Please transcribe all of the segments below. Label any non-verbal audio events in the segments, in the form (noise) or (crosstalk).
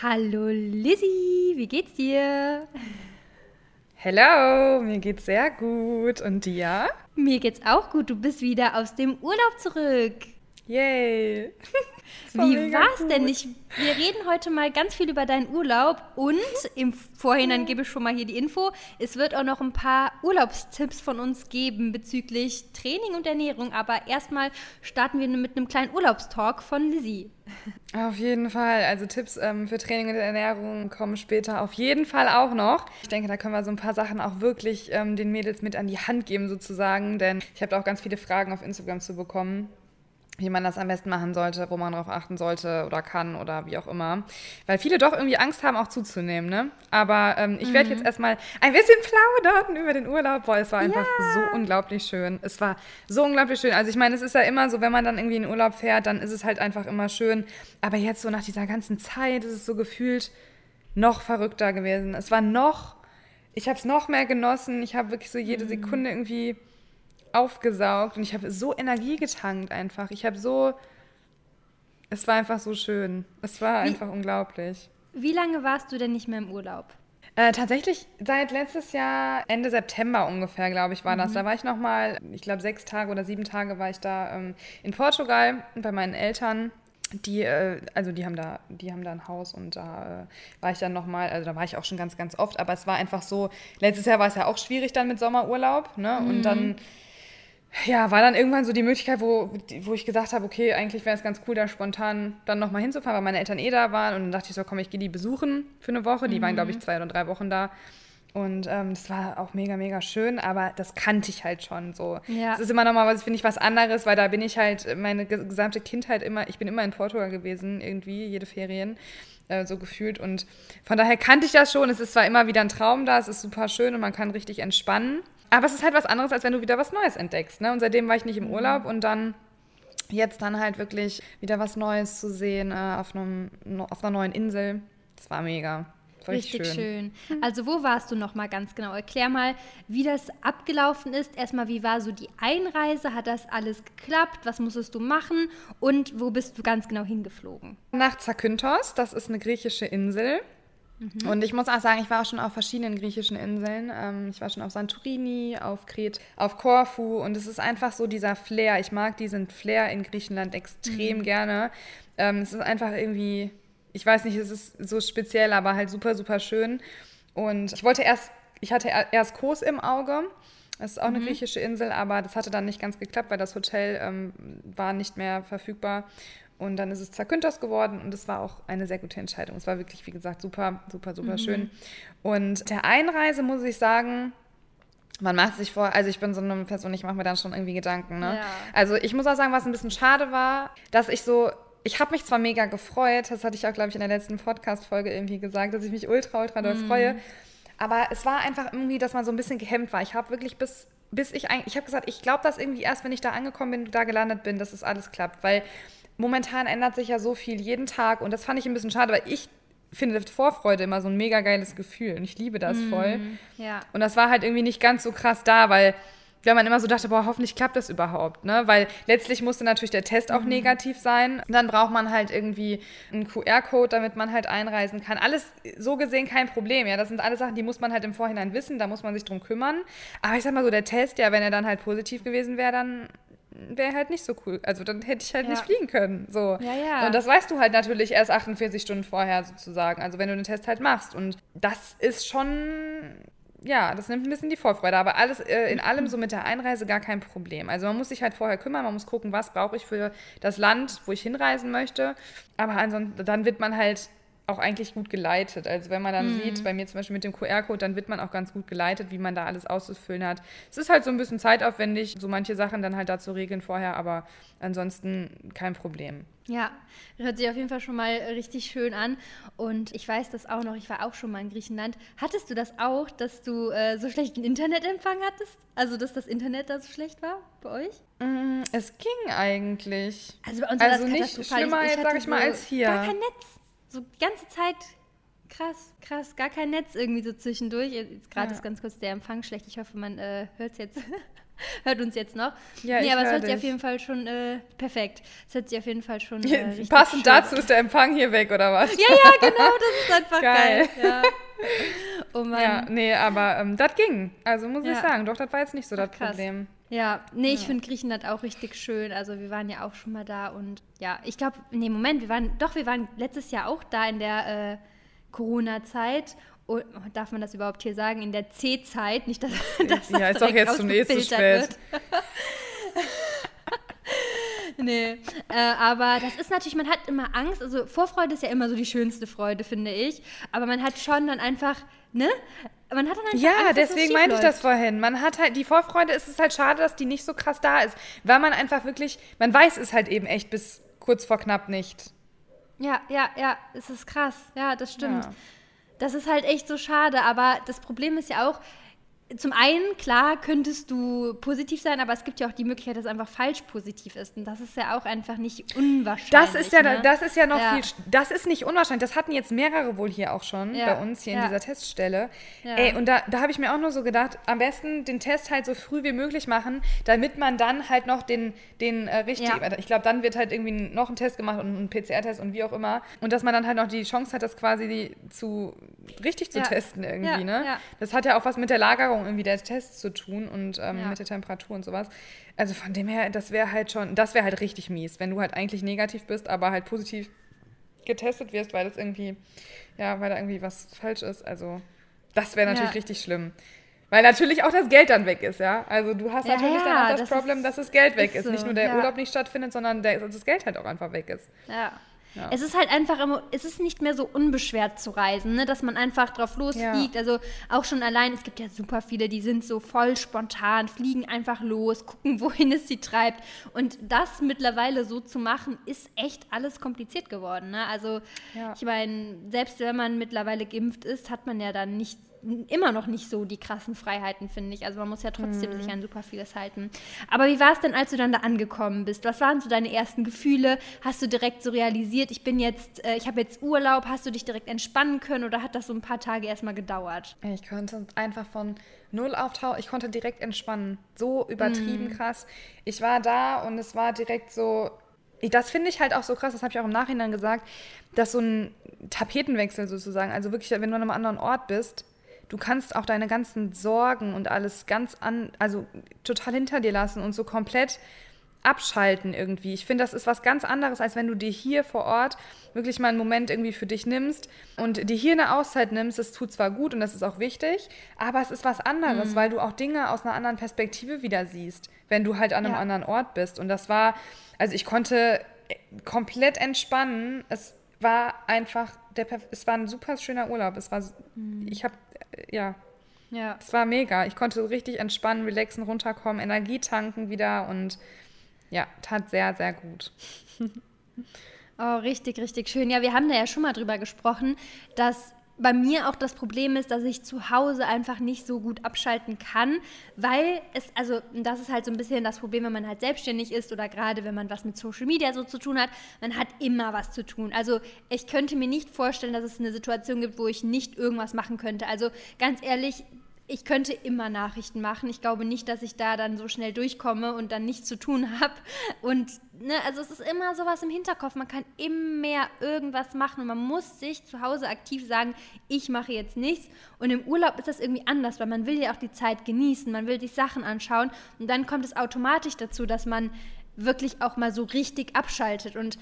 Hallo Lizzie, wie geht's dir? Hello, mir geht's sehr gut. Und dir? Mir geht's auch gut. Du bist wieder aus dem Urlaub zurück. Yay! (laughs) Wie war's gut. denn? Ich, wir reden heute mal ganz viel über deinen Urlaub und im Vorhinein gebe ich schon mal hier die Info. Es wird auch noch ein paar Urlaubstipps von uns geben bezüglich Training und Ernährung. Aber erstmal starten wir mit einem kleinen Urlaubstalk von Lizzie. Auf jeden Fall. Also Tipps ähm, für Training und Ernährung kommen später auf jeden Fall auch noch. Ich denke, da können wir so ein paar Sachen auch wirklich ähm, den Mädels mit an die Hand geben sozusagen. Denn ich habe auch ganz viele Fragen auf Instagram zu bekommen wie man das am besten machen sollte, wo man darauf achten sollte oder kann oder wie auch immer. Weil viele doch irgendwie Angst haben, auch zuzunehmen, ne? Aber ähm, ich mhm. werde jetzt erstmal ein bisschen plaudern über den Urlaub. Boah, es war einfach ja. so unglaublich schön. Es war so unglaublich schön. Also ich meine, es ist ja immer so, wenn man dann irgendwie in den Urlaub fährt, dann ist es halt einfach immer schön. Aber jetzt so nach dieser ganzen Zeit ist es so gefühlt noch verrückter gewesen. Es war noch, ich habe es noch mehr genossen. Ich habe wirklich so jede mhm. Sekunde irgendwie aufgesaugt und ich habe so Energie getankt einfach. Ich habe so, es war einfach so schön. Es war wie, einfach unglaublich. Wie lange warst du denn nicht mehr im Urlaub? Äh, tatsächlich seit letztes Jahr, Ende September ungefähr, glaube ich, war mhm. das. Da war ich noch mal, ich glaube sechs Tage oder sieben Tage war ich da ähm, in Portugal bei meinen Eltern. Die, äh, also die haben da, die haben da ein Haus und da äh, war ich dann noch mal, also da war ich auch schon ganz, ganz oft. Aber es war einfach so. Letztes Jahr war es ja auch schwierig dann mit Sommerurlaub, ne? Und mhm. dann ja, war dann irgendwann so die Möglichkeit, wo, wo ich gesagt habe, okay, eigentlich wäre es ganz cool, da spontan dann nochmal hinzufahren, weil meine Eltern eh da waren. Und dann dachte ich so, komm, ich gehe die besuchen für eine Woche. Die mhm. waren, glaube ich, zwei oder drei Wochen da. Und ähm, das war auch mega, mega schön, aber das kannte ich halt schon so. Ja. Das ist immer nochmal, was finde ich, was anderes, weil da bin ich halt meine gesamte Kindheit immer, ich bin immer in Portugal gewesen, irgendwie, jede Ferien, äh, so gefühlt. Und von daher kannte ich das schon. Es ist zwar immer wieder ein Traum da, es ist super schön und man kann richtig entspannen. Aber es ist halt was anderes, als wenn du wieder was Neues entdeckst. Ne? Und seitdem war ich nicht im Urlaub und dann jetzt dann halt wirklich wieder was Neues zu sehen äh, auf, einem, auf einer neuen Insel. Das war mega. Richtig schön. schön. Also wo warst du noch mal ganz genau? Erklär mal, wie das abgelaufen ist. Erstmal, wie war so die Einreise? Hat das alles geklappt? Was musstest du machen? Und wo bist du ganz genau hingeflogen? Nach Zakynthos. Das ist eine griechische Insel. Mhm. Und ich muss auch sagen, ich war auch schon auf verschiedenen griechischen Inseln. Ähm, ich war schon auf Santorini, auf Kret, auf Korfu und es ist einfach so dieser Flair. Ich mag diesen Flair in Griechenland extrem mhm. gerne. Ähm, es ist einfach irgendwie, ich weiß nicht, es ist so speziell, aber halt super, super schön. Und ich wollte erst, ich hatte erst Kos im Auge. Das ist auch eine mhm. griechische Insel, aber das hatte dann nicht ganz geklappt, weil das Hotel ähm, war nicht mehr verfügbar. Und dann ist es Zakynthos geworden und es war auch eine sehr gute Entscheidung. Es war wirklich, wie gesagt, super, super, super mhm. schön. Und der Einreise muss ich sagen, man macht sich vor, also ich bin so eine Person, ich mache mir dann schon irgendwie Gedanken. Ne? Ja. Also ich muss auch sagen, was ein bisschen schade war, dass ich so, ich habe mich zwar mega gefreut, das hatte ich auch, glaube ich, in der letzten Podcast-Folge irgendwie gesagt, dass ich mich ultra, ultra doll mhm. freue. Aber es war einfach irgendwie, dass man so ein bisschen gehemmt war. Ich habe wirklich bis, bis ich, ich habe gesagt, ich glaube, dass irgendwie erst, wenn ich da angekommen bin, da gelandet bin, dass es das alles klappt. Weil momentan ändert sich ja so viel jeden Tag und das fand ich ein bisschen schade, weil ich finde Vorfreude immer so ein mega geiles Gefühl und ich liebe das mm, voll. Ja. Und das war halt irgendwie nicht ganz so krass da, weil weil man immer so dachte, boah, hoffentlich klappt das überhaupt, ne? Weil letztlich musste natürlich der Test auch mhm. negativ sein. Dann braucht man halt irgendwie einen QR-Code, damit man halt einreisen kann. Alles so gesehen kein Problem, ja. Das sind alles Sachen, die muss man halt im Vorhinein wissen, da muss man sich drum kümmern. Aber ich sag mal so, der Test, ja, wenn er dann halt positiv gewesen wäre, dann wäre halt nicht so cool. Also dann hätte ich halt ja. nicht fliegen können. So. Ja, ja. Und das weißt du halt natürlich erst 48 Stunden vorher sozusagen. Also wenn du den Test halt machst. Und das ist schon, ja, das nimmt ein bisschen die Vorfreude. Aber alles äh, in allem so mit der Einreise gar kein Problem. Also man muss sich halt vorher kümmern, man muss gucken, was brauche ich für das Land, wo ich hinreisen möchte. Aber ansonsten, dann wird man halt auch eigentlich gut geleitet. Also wenn man dann mhm. sieht, bei mir zum Beispiel mit dem QR-Code, dann wird man auch ganz gut geleitet, wie man da alles auszufüllen hat. Es ist halt so ein bisschen zeitaufwendig, so manche Sachen dann halt da zu regeln vorher, aber ansonsten kein Problem. Ja, hört sich auf jeden Fall schon mal richtig schön an. Und ich weiß das auch noch, ich war auch schon mal in Griechenland. Hattest du das auch, dass du äh, so schlechten Internetempfang hattest? Also, dass das Internet da so schlecht war bei euch? Mm, es ging eigentlich. Also bei uns also war das nicht schlimmer, jetzt, sag ich mal, als hier. Gar kein Netz so die ganze Zeit krass, krass, gar kein Netz irgendwie so zwischendurch. Jetzt gerade ja. ist ganz kurz der Empfang schlecht. Ich hoffe, man äh, hört jetzt. (laughs) hört uns jetzt noch. Ja, nee, aber es hört dich. sich auf jeden Fall schon äh, perfekt. Es hört sich auf jeden Fall schon (laughs) äh, Passend dazu ist der Empfang hier weg, oder was? Ja, ja, genau, das ist einfach geil. geil. (laughs) Ja. Oh Mann. Ja, nee, aber ähm, das ging. Also muss ja. ich sagen, doch, das war jetzt nicht so das Problem. Ja, nee, ich finde Griechenland auch richtig schön. Also wir waren ja auch schon mal da und ja, ich glaube, nee, Moment, wir waren, doch, wir waren letztes Jahr auch da in der äh, Corona-Zeit Oh, darf man das überhaupt hier sagen, in der C-Zeit, nicht, dass, dass (laughs) das Ja, ist doch jetzt zum nächsten spät. (laughs) nee, äh, aber das ist natürlich, man hat immer Angst, also Vorfreude ist ja immer so die schönste Freude, finde ich, aber man hat schon dann einfach, ne? Man hat dann einfach ja, deswegen meinte ich das vorhin. Man hat halt, die Vorfreude ist es halt schade, dass die nicht so krass da ist, weil man einfach wirklich, man weiß es halt eben echt bis kurz vor knapp nicht. Ja, ja, ja, es ist krass. Ja, das stimmt. Ja. Das ist halt echt so schade, aber das Problem ist ja auch, zum einen, klar, könntest du positiv sein, aber es gibt ja auch die Möglichkeit, dass es einfach falsch positiv ist. Und das ist ja auch einfach nicht unwahrscheinlich. Das ist ja, ne? das ist ja noch ja. viel, das ist nicht unwahrscheinlich. Das hatten jetzt mehrere wohl hier auch schon ja. bei uns hier ja. in dieser Teststelle. Ey, und da, da habe ich mir auch nur so gedacht, am besten den Test halt so früh wie möglich machen, damit man dann halt noch den, den äh, richtigen, ich glaube, dann wird halt irgendwie noch ein Test gemacht und ein PCR-Test und wie auch immer. Und dass man dann halt noch die Chance hat, das quasi zu richtig zu testen irgendwie, ne? Das hat ja auch was mit der Lagerung Erfahrung irgendwie der Tests zu tun und ähm, ja. mit der Temperatur und sowas. Also von dem her, das wäre halt schon, das wäre halt richtig mies, wenn du halt eigentlich negativ bist, aber halt positiv getestet wirst, weil das irgendwie, ja, weil da irgendwie was falsch ist. Also das wäre natürlich ja. richtig schlimm. Weil natürlich auch das Geld dann weg ist, ja. Also du hast natürlich ja, dann auch das, das Problem, dass das Geld weg ist. ist. Nicht nur der Urlaub nicht stattfindet, sondern der, das Geld halt auch einfach weg ist. Ja. Ja. Es ist halt einfach immer, es ist nicht mehr so unbeschwert zu reisen, ne? dass man einfach drauf losfliegt. Ja. Also auch schon allein, es gibt ja super viele, die sind so voll spontan, fliegen einfach los, gucken, (laughs) wohin es sie treibt. Und das mittlerweile so zu machen, ist echt alles kompliziert geworden. Ne? Also ja. ich meine, selbst wenn man mittlerweile geimpft ist, hat man ja dann nicht immer noch nicht so die krassen Freiheiten, finde ich. Also man muss ja trotzdem mhm. sich an super vieles halten. Aber wie war es denn, als du dann da angekommen bist? Was waren so deine ersten Gefühle? Hast du direkt so realisiert, ich bin jetzt, äh, ich habe jetzt Urlaub, hast du dich direkt entspannen können oder hat das so ein paar Tage erstmal gedauert? Ich konnte einfach von null auftauchen, ich konnte direkt entspannen. So übertrieben mhm. krass. Ich war da und es war direkt so, das finde ich halt auch so krass, das habe ich auch im Nachhinein gesagt, dass so ein Tapetenwechsel sozusagen, also wirklich, wenn du an einem anderen Ort bist, du kannst auch deine ganzen Sorgen und alles ganz an, also total hinter dir lassen und so komplett abschalten irgendwie. Ich finde, das ist was ganz anderes, als wenn du dir hier vor Ort wirklich mal einen Moment irgendwie für dich nimmst und dir hier eine Auszeit nimmst. Das tut zwar gut und das ist auch wichtig, aber es ist was anderes, mhm. weil du auch Dinge aus einer anderen Perspektive wieder siehst, wenn du halt an einem ja. anderen Ort bist. Und das war, also ich konnte komplett entspannen. Es war einfach, der, es war ein super schöner Urlaub. Es war, mhm. ich habe ja. Ja. Es war mega. Ich konnte so richtig entspannen, relaxen, runterkommen, Energie tanken wieder und ja, tat sehr, sehr gut. (laughs) oh, richtig, richtig schön. Ja, wir haben da ja schon mal drüber gesprochen, dass bei mir auch das Problem ist, dass ich zu Hause einfach nicht so gut abschalten kann, weil es, also das ist halt so ein bisschen das Problem, wenn man halt selbstständig ist oder gerade wenn man was mit Social Media so zu tun hat, man hat immer was zu tun. Also ich könnte mir nicht vorstellen, dass es eine Situation gibt, wo ich nicht irgendwas machen könnte. Also ganz ehrlich, ich könnte immer Nachrichten machen. Ich glaube nicht, dass ich da dann so schnell durchkomme und dann nichts zu tun (laughs) habe. Und ne, also es ist immer sowas im Hinterkopf. Man kann immer irgendwas machen und man muss sich zu Hause aktiv sagen, ich mache jetzt nichts. Und im Urlaub ist das irgendwie anders, weil man will ja auch die Zeit genießen, man will sich Sachen anschauen und dann kommt es automatisch dazu, dass man wirklich auch mal so richtig abschaltet und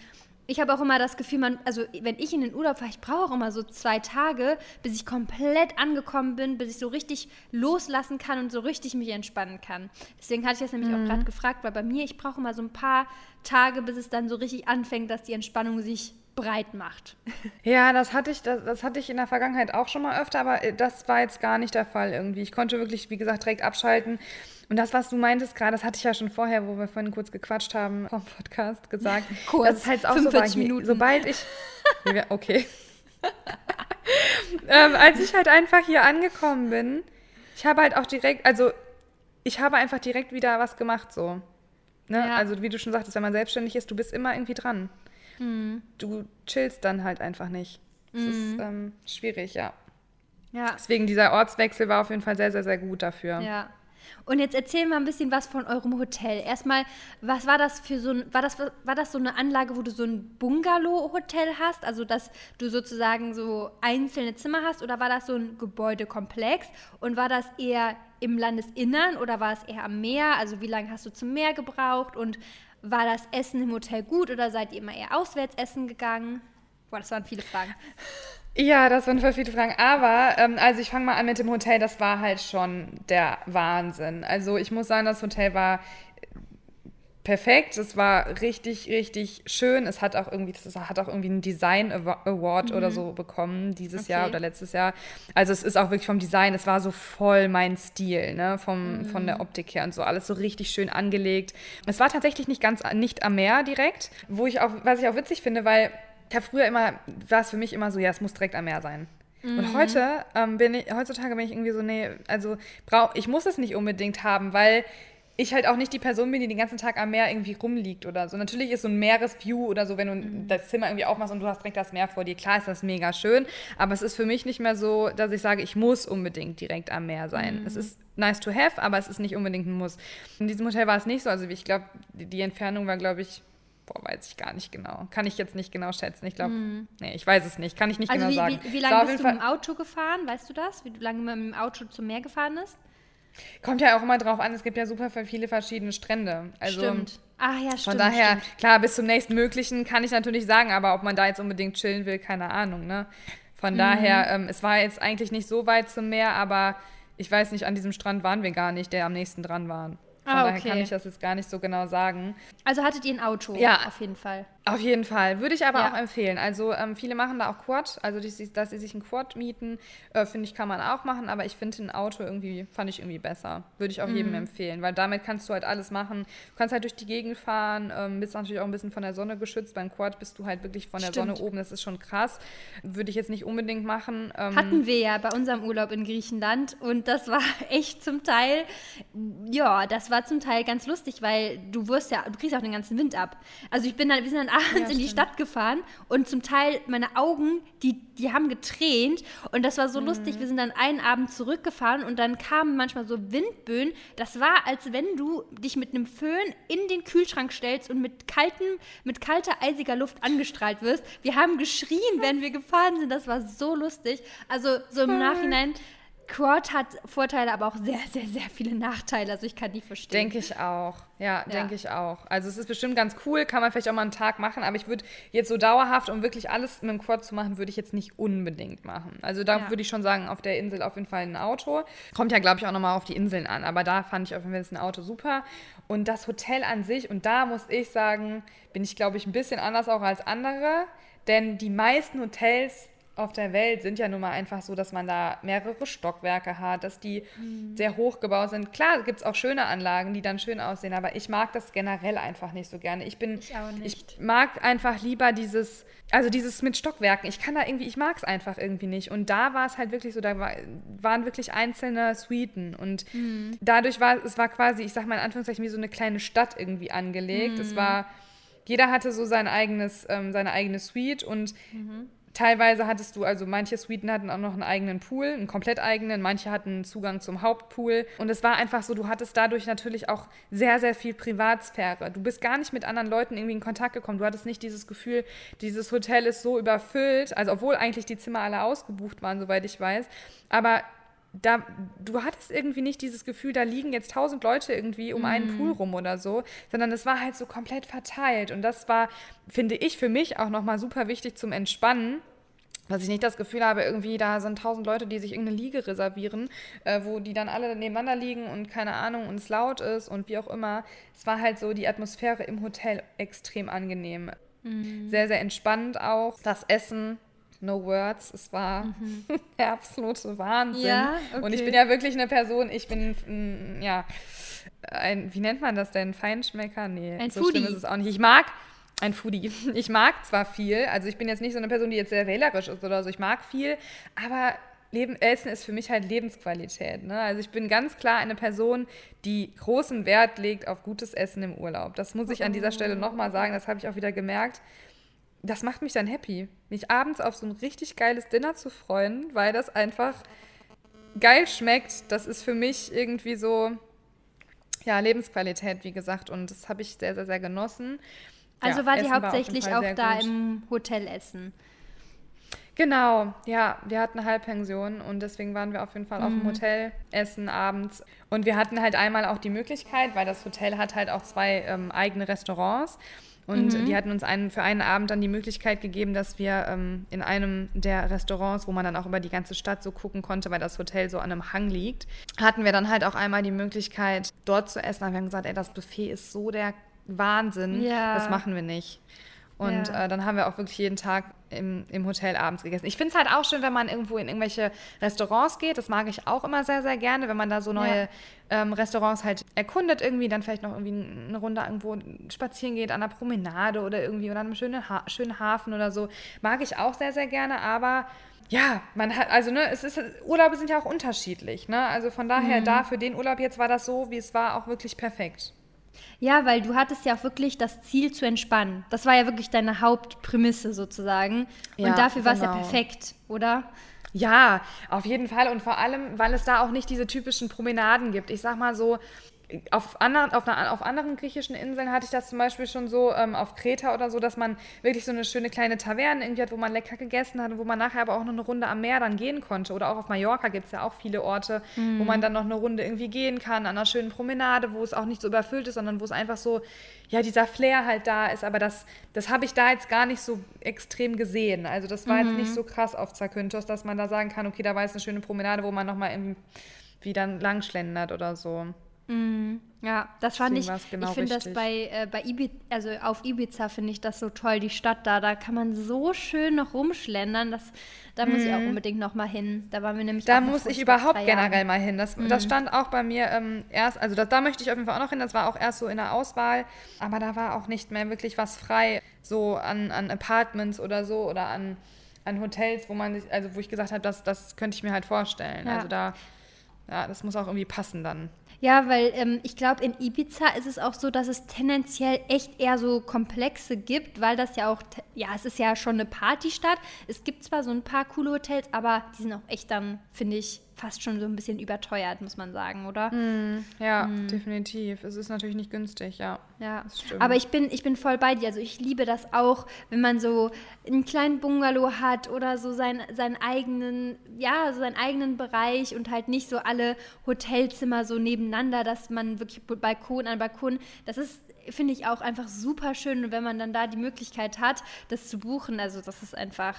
ich habe auch immer das Gefühl, man, also wenn ich in den Urlaub fahre, ich brauche auch immer so zwei Tage, bis ich komplett angekommen bin, bis ich so richtig loslassen kann und so richtig mich entspannen kann. Deswegen hatte ich das nämlich mhm. auch gerade gefragt, weil bei mir, ich brauche immer so ein paar Tage, bis es dann so richtig anfängt, dass die Entspannung sich breit macht. (laughs) Ja, das hatte ich, das, das, hatte ich in der Vergangenheit auch schon mal öfter, aber äh, das war jetzt gar nicht der Fall irgendwie. Ich konnte wirklich, wie gesagt, direkt abschalten. Und das, was du meintest gerade, das hatte ich ja schon vorher, wo wir vorhin kurz gequatscht haben vom Podcast gesagt. (laughs) kurz, das ist halt auch so Minuten. Sobald ich. okay. (laughs) ähm, als ich halt einfach hier angekommen bin, ich habe halt auch direkt, also ich habe einfach direkt wieder was gemacht so. Ne? Ja. Also wie du schon sagtest, wenn man selbstständig ist, du bist immer irgendwie dran. Mhm. Du chillst dann halt einfach nicht. Das mhm. ist ähm, schwierig, ja. Ja. Deswegen dieser Ortswechsel war auf jeden Fall sehr, sehr, sehr gut dafür. Ja. Und jetzt erzähl mal ein bisschen was von eurem Hotel. Erstmal, was war das für so ein, war das, war das so eine Anlage, wo du so ein Bungalow-Hotel hast? Also, dass du sozusagen so einzelne Zimmer hast oder war das so ein Gebäudekomplex? Und war das eher im Landesinnern oder war es eher am Meer? Also, wie lange hast du zum Meer gebraucht? Und war das Essen im Hotel gut oder seid ihr immer eher auswärts essen gegangen? Boah, das waren viele Fragen. Ja, das waren voll viele Fragen. Aber, ähm, also ich fange mal an mit dem Hotel. Das war halt schon der Wahnsinn. Also ich muss sagen, das Hotel war perfekt. Es war richtig, richtig schön. Es hat auch irgendwie, das hat auch irgendwie einen Design Award mhm. oder so bekommen dieses okay. Jahr oder letztes Jahr. Also es ist auch wirklich vom Design, es war so voll mein Stil, ne, vom, mhm. von der Optik her und so alles so richtig schön angelegt. Es war tatsächlich nicht ganz nicht am Meer direkt, wo ich auch, was ich auch witzig finde, weil ich habe früher immer, war es für mich immer so, ja, es muss direkt am Meer sein. Mhm. Und heute ähm, bin ich, heutzutage bin ich irgendwie so, nee, also brauch, ich muss es nicht unbedingt haben, weil ich halt auch nicht die Person bin, die den ganzen Tag am Meer irgendwie rumliegt oder so. Natürlich ist so ein Meeresview oder so, wenn du mhm. das Zimmer irgendwie aufmachst und du hast direkt das Meer vor dir, klar ist das mega schön, aber es ist für mich nicht mehr so, dass ich sage, ich muss unbedingt direkt am Meer sein. Mhm. Es ist nice to have, aber es ist nicht unbedingt ein Muss. In diesem Hotel war es nicht so, also ich glaube, die Entfernung war, glaube ich, Boah, weiß ich gar nicht genau. Kann ich jetzt nicht genau schätzen. Ich glaube, mm. nee, ich weiß es nicht. Kann ich nicht also genau wie, sagen. Wie, wie lange bist du mit dem Auto gefahren? Weißt du das? Wie lange man mit dem Auto zum Meer gefahren ist? Kommt ja auch immer drauf an, es gibt ja super viele verschiedene Strände. Also, stimmt. Ah ja, stimmt. Von daher, stimmt. klar, bis zum nächsten möglichen kann ich natürlich sagen, aber ob man da jetzt unbedingt chillen will, keine Ahnung, ne? Von mhm. daher, ähm, es war jetzt eigentlich nicht so weit zum Meer, aber ich weiß nicht, an diesem Strand waren wir gar nicht, der am nächsten dran war. Von ah, okay. daher kann ich das jetzt gar nicht so genau sagen. Also hattet ihr ein Auto? Ja. Auf jeden Fall. Auf jeden Fall. Würde ich aber ja. auch empfehlen. Also ähm, viele machen da auch Quad, also die, dass sie sich ein Quad mieten, äh, finde ich, kann man auch machen, aber ich finde ein Auto irgendwie, fand ich irgendwie besser. Würde ich auch mhm. jedem empfehlen, weil damit kannst du halt alles machen. Du kannst halt durch die Gegend fahren, ähm, bist natürlich auch ein bisschen von der Sonne geschützt. Beim Quad bist du halt wirklich von der Stimmt. Sonne oben, das ist schon krass. Würde ich jetzt nicht unbedingt machen. Ähm, Hatten wir ja bei unserem Urlaub in Griechenland und das war (laughs) echt zum Teil, ja, das war zum Teil ganz lustig, weil du wirst ja, du kriegst auch den ganzen Wind ab. Also ich bin dann, wir sind dann abends ja, in die Stadt gefahren und zum Teil meine Augen, die, die haben getränt und das war so mhm. lustig. Wir sind dann einen Abend zurückgefahren und dann kamen manchmal so Windböen. Das war, als wenn du dich mit einem Föhn in den Kühlschrank stellst und mit kaltem, mit kalter, eisiger Luft angestrahlt wirst. Wir haben geschrien, wenn wir gefahren sind. Das war so lustig. Also so im Nachhinein Quad hat Vorteile, aber auch sehr, sehr, sehr viele Nachteile. Also ich kann die verstehen. Denke ich auch. Ja, ja. denke ich auch. Also es ist bestimmt ganz cool, kann man vielleicht auch mal einen Tag machen, aber ich würde jetzt so dauerhaft, um wirklich alles mit dem Quad zu machen, würde ich jetzt nicht unbedingt machen. Also da ja. würde ich schon sagen, auf der Insel auf jeden Fall ein Auto. Kommt ja, glaube ich, auch nochmal auf die Inseln an, aber da fand ich auf jeden Fall ein Auto super. Und das Hotel an sich, und da muss ich sagen, bin ich, glaube ich, ein bisschen anders auch als andere, denn die meisten Hotels auf der Welt sind ja nun mal einfach so, dass man da mehrere Stockwerke hat, dass die mhm. sehr hoch gebaut sind. Klar, gibt es auch schöne Anlagen, die dann schön aussehen, aber ich mag das generell einfach nicht so gerne. Ich bin, ich, ich mag einfach lieber dieses, also dieses mit Stockwerken. Ich kann da irgendwie, ich mag es einfach irgendwie nicht. Und da war es halt wirklich so, da war, waren wirklich einzelne Suiten und mhm. dadurch war es war quasi, ich sag mal in Anführungszeichen, wie so eine kleine Stadt irgendwie angelegt. Mhm. Es war jeder hatte so sein eigenes, ähm, seine eigene Suite und mhm. Teilweise hattest du, also manche Suiten hatten auch noch einen eigenen Pool, einen komplett eigenen, manche hatten Zugang zum Hauptpool. Und es war einfach so, du hattest dadurch natürlich auch sehr, sehr viel Privatsphäre. Du bist gar nicht mit anderen Leuten irgendwie in Kontakt gekommen. Du hattest nicht dieses Gefühl, dieses Hotel ist so überfüllt, also obwohl eigentlich die Zimmer alle ausgebucht waren, soweit ich weiß. Aber da, du hattest irgendwie nicht dieses Gefühl, da liegen jetzt tausend Leute irgendwie um einen mhm. Pool rum oder so, sondern es war halt so komplett verteilt. Und das war, finde ich, für mich auch nochmal super wichtig zum Entspannen. Dass ich nicht das Gefühl habe, irgendwie da sind tausend Leute, die sich irgendeine Liege reservieren, äh, wo die dann alle nebeneinander liegen und keine Ahnung und es laut ist und wie auch immer. Es war halt so die Atmosphäre im Hotel extrem angenehm. Mhm. Sehr, sehr entspannt auch. Das Essen No words. Es war mhm. (laughs) der absolute Wahnsinn. Ja, okay. Und ich bin ja wirklich eine Person, ich bin, mm, ja, ein, wie nennt man das denn? Feinschmecker? Nee, ein so Foodie. schlimm ist es auch nicht. Ich mag, ein Foodie. (laughs) Ich mag zwar viel, also ich bin jetzt nicht so eine Person, die jetzt sehr wählerisch ist oder so, ich mag viel, aber Leben, Essen ist für mich halt Lebensqualität. Ne? Also ich bin ganz klar eine Person, die großen Wert legt auf gutes Essen im Urlaub. Das muss ich an dieser Stelle nochmal sagen, das habe ich auch wieder gemerkt das macht mich dann happy, mich abends auf so ein richtig geiles Dinner zu freuen, weil das einfach geil schmeckt. Das ist für mich irgendwie so, ja, Lebensqualität, wie gesagt. Und das habe ich sehr, sehr, sehr genossen. Also ja, war die hauptsächlich auch da gut. im Hotel essen. Genau, ja, wir hatten Halbpension und deswegen waren wir auf jeden Fall mhm. auch im Hotel essen abends. Und wir hatten halt einmal auch die Möglichkeit, weil das Hotel hat halt auch zwei ähm, eigene Restaurants. Und mhm. die hatten uns einen, für einen Abend dann die Möglichkeit gegeben, dass wir ähm, in einem der Restaurants, wo man dann auch über die ganze Stadt so gucken konnte, weil das Hotel so an einem Hang liegt, hatten wir dann halt auch einmal die Möglichkeit, dort zu essen. Aber wir haben gesagt, ey, das Buffet ist so der Wahnsinn, ja. das machen wir nicht. Und ja. äh, dann haben wir auch wirklich jeden Tag im, im Hotel abends gegessen. Ich finde es halt auch schön, wenn man irgendwo in irgendwelche Restaurants geht. Das mag ich auch immer sehr, sehr gerne, wenn man da so neue ja. ähm, Restaurants halt erkundet, irgendwie dann vielleicht noch irgendwie eine Runde irgendwo spazieren geht, an der Promenade oder irgendwie oder an einem schönen, ha schönen Hafen oder so. Mag ich auch sehr, sehr gerne, aber ja, man hat, also ne, es ist, Urlaube sind ja auch unterschiedlich, ne? Also von daher, mhm. da für den Urlaub jetzt war das so, wie es war, auch wirklich perfekt. Ja, weil du hattest ja auch wirklich das Ziel zu entspannen. Das war ja wirklich deine Hauptprämisse sozusagen. Ja, und dafür war es ja genau. perfekt, oder? Ja, auf jeden Fall. Und vor allem, weil es da auch nicht diese typischen Promenaden gibt. Ich sag mal so, auf anderen, auf, einer, auf anderen griechischen Inseln hatte ich das zum Beispiel schon so, ähm, auf Kreta oder so, dass man wirklich so eine schöne kleine Taverne irgendwie hat, wo man lecker gegessen hat und wo man nachher aber auch noch eine Runde am Meer dann gehen konnte. Oder auch auf Mallorca gibt es ja auch viele Orte, mhm. wo man dann noch eine Runde irgendwie gehen kann, an einer schönen Promenade, wo es auch nicht so überfüllt ist, sondern wo es einfach so, ja, dieser Flair halt da ist. Aber das, das habe ich da jetzt gar nicht so extrem gesehen. Also das war mhm. jetzt nicht so krass auf Zakynthos, dass man da sagen kann, okay, da war jetzt eine schöne Promenade, wo man nochmal wieder langschlendert oder so. Mhm. Ja, das fand ich. Genau ich finde das bei, äh, bei Ibiza, also auf Ibiza finde ich das so toll, die Stadt da. Da kann man so schön noch rumschlendern. Das, da muss ich auch mhm. unbedingt noch mal hin. Da waren wir nämlich. Da muss ich überhaupt generell mal hin. Das, mhm. das stand auch bei mir ähm, erst, also das, da möchte ich auf jeden Fall auch noch hin. Das war auch erst so in der Auswahl, aber da war auch nicht mehr wirklich was frei, so an, an Apartments oder so oder an, an Hotels, wo man sich, also wo ich gesagt habe, das, das könnte ich mir halt vorstellen. Ja. Also da, ja, das muss auch irgendwie passen dann. Ja, weil ähm, ich glaube, in Ibiza ist es auch so, dass es tendenziell echt eher so Komplexe gibt, weil das ja auch, ja, es ist ja schon eine Partystadt. Es gibt zwar so ein paar coole Hotels, aber die sind auch echt dann, finde ich, fast schon so ein bisschen überteuert, muss man sagen, oder? Mm, ja, mm. definitiv. Es ist natürlich nicht günstig, ja. Ja, aber ich bin, ich bin voll bei dir. Also ich liebe das auch, wenn man so einen kleinen Bungalow hat oder so sein, seinen eigenen, ja, so seinen eigenen Bereich und halt nicht so alle Hotelzimmer so nebeneinander, dass man wirklich Balkon an Balkon, das ist finde ich auch einfach super schön, wenn man dann da die Möglichkeit hat, das zu buchen. Also das ist einfach,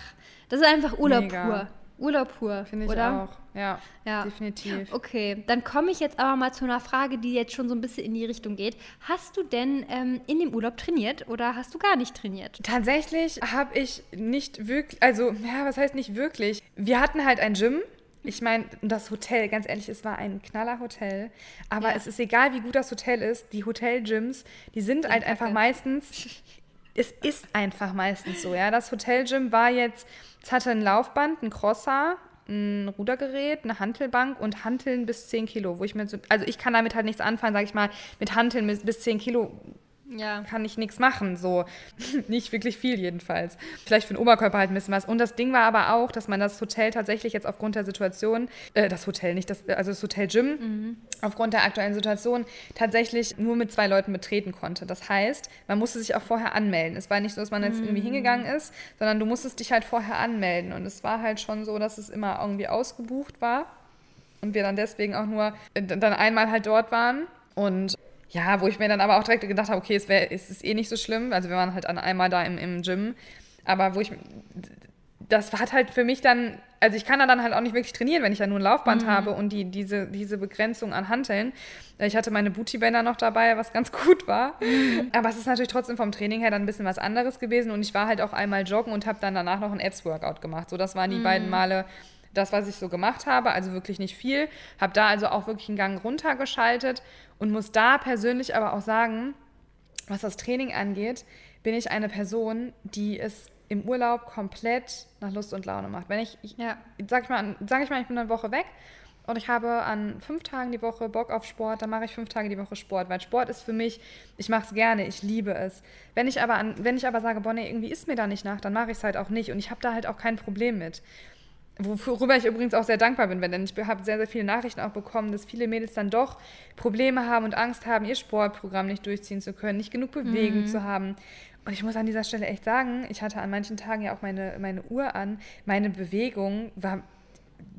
das ist einfach Urlaub Mega. pur. Urlaub pur, Finde ich oder? auch. Ja, ja, definitiv. Okay, dann komme ich jetzt aber mal zu einer Frage, die jetzt schon so ein bisschen in die Richtung geht. Hast du denn ähm, in dem Urlaub trainiert oder hast du gar nicht trainiert? Tatsächlich habe ich nicht wirklich, also, ja, was heißt nicht wirklich? Wir hatten halt ein Gym. Ich meine, das Hotel, ganz ehrlich, es war ein knaller Hotel. Aber ja. es ist egal, wie gut das Hotel ist. Die Hotelgyms, die sind halt einfach meistens (laughs) es ist einfach meistens so, ja. Das Hotelgym war jetzt, es hatte ein Laufband, ein Crosser, ein Rudergerät, eine Hantelbank und Hanteln bis 10 Kilo, wo ich mir so, also ich kann damit halt nichts anfangen, sage ich mal, mit Hanteln bis, bis 10 Kilo ja. kann ich nichts machen. So, (laughs) nicht wirklich viel jedenfalls. Vielleicht für den Oberkörper halt ein bisschen was. Und das Ding war aber auch, dass man das Hotel tatsächlich jetzt aufgrund der Situation, äh, das Hotel nicht, das, also das Hotel Gym, mhm. aufgrund der aktuellen Situation tatsächlich nur mit zwei Leuten betreten konnte. Das heißt, man musste sich auch vorher anmelden. Es war nicht so, dass man jetzt mhm. irgendwie hingegangen ist, sondern du musstest dich halt vorher anmelden. Und es war halt schon so, dass es immer irgendwie ausgebucht war. Und wir dann deswegen auch nur äh, dann einmal halt dort waren. Und ja, wo ich mir dann aber auch direkt gedacht habe, okay, es, wär, es ist eh nicht so schlimm. Also wir waren halt an einmal da im, im Gym. Aber wo ich, das hat halt für mich dann, also ich kann da dann halt auch nicht wirklich trainieren, wenn ich ja nur ein Laufband mhm. habe und die, diese, diese Begrenzung an Hanteln. Ich hatte meine Bootybänder noch dabei, was ganz (laughs) gut war. Mhm. Aber es ist natürlich trotzdem vom Training her dann ein bisschen was anderes gewesen. Und ich war halt auch einmal joggen und habe dann danach noch ein Apps-Workout gemacht. So, das waren die mhm. beiden Male, das, was ich so gemacht habe, also wirklich nicht viel. Habe da also auch wirklich einen Gang runtergeschaltet und muss da persönlich aber auch sagen, was das Training angeht, bin ich eine Person, die es im Urlaub komplett nach Lust und Laune macht. Wenn ich, ich ja. sag ich mal, sag ich mal, ich bin eine Woche weg und ich habe an fünf Tagen die Woche Bock auf Sport, dann mache ich fünf Tage die Woche Sport, weil Sport ist für mich, ich mache es gerne, ich liebe es. Wenn ich aber an, wenn ich aber sage, boah, nee, irgendwie ist mir da nicht nach, dann mache ich es halt auch nicht und ich habe da halt auch kein Problem mit. Worüber ich übrigens auch sehr dankbar bin, denn ich habe sehr, sehr viele Nachrichten auch bekommen, dass viele Mädels dann doch Probleme haben und Angst haben, ihr Sportprogramm nicht durchziehen zu können, nicht genug Bewegung mhm. zu haben. Und ich muss an dieser Stelle echt sagen, ich hatte an manchen Tagen ja auch meine, meine Uhr an. Meine Bewegung war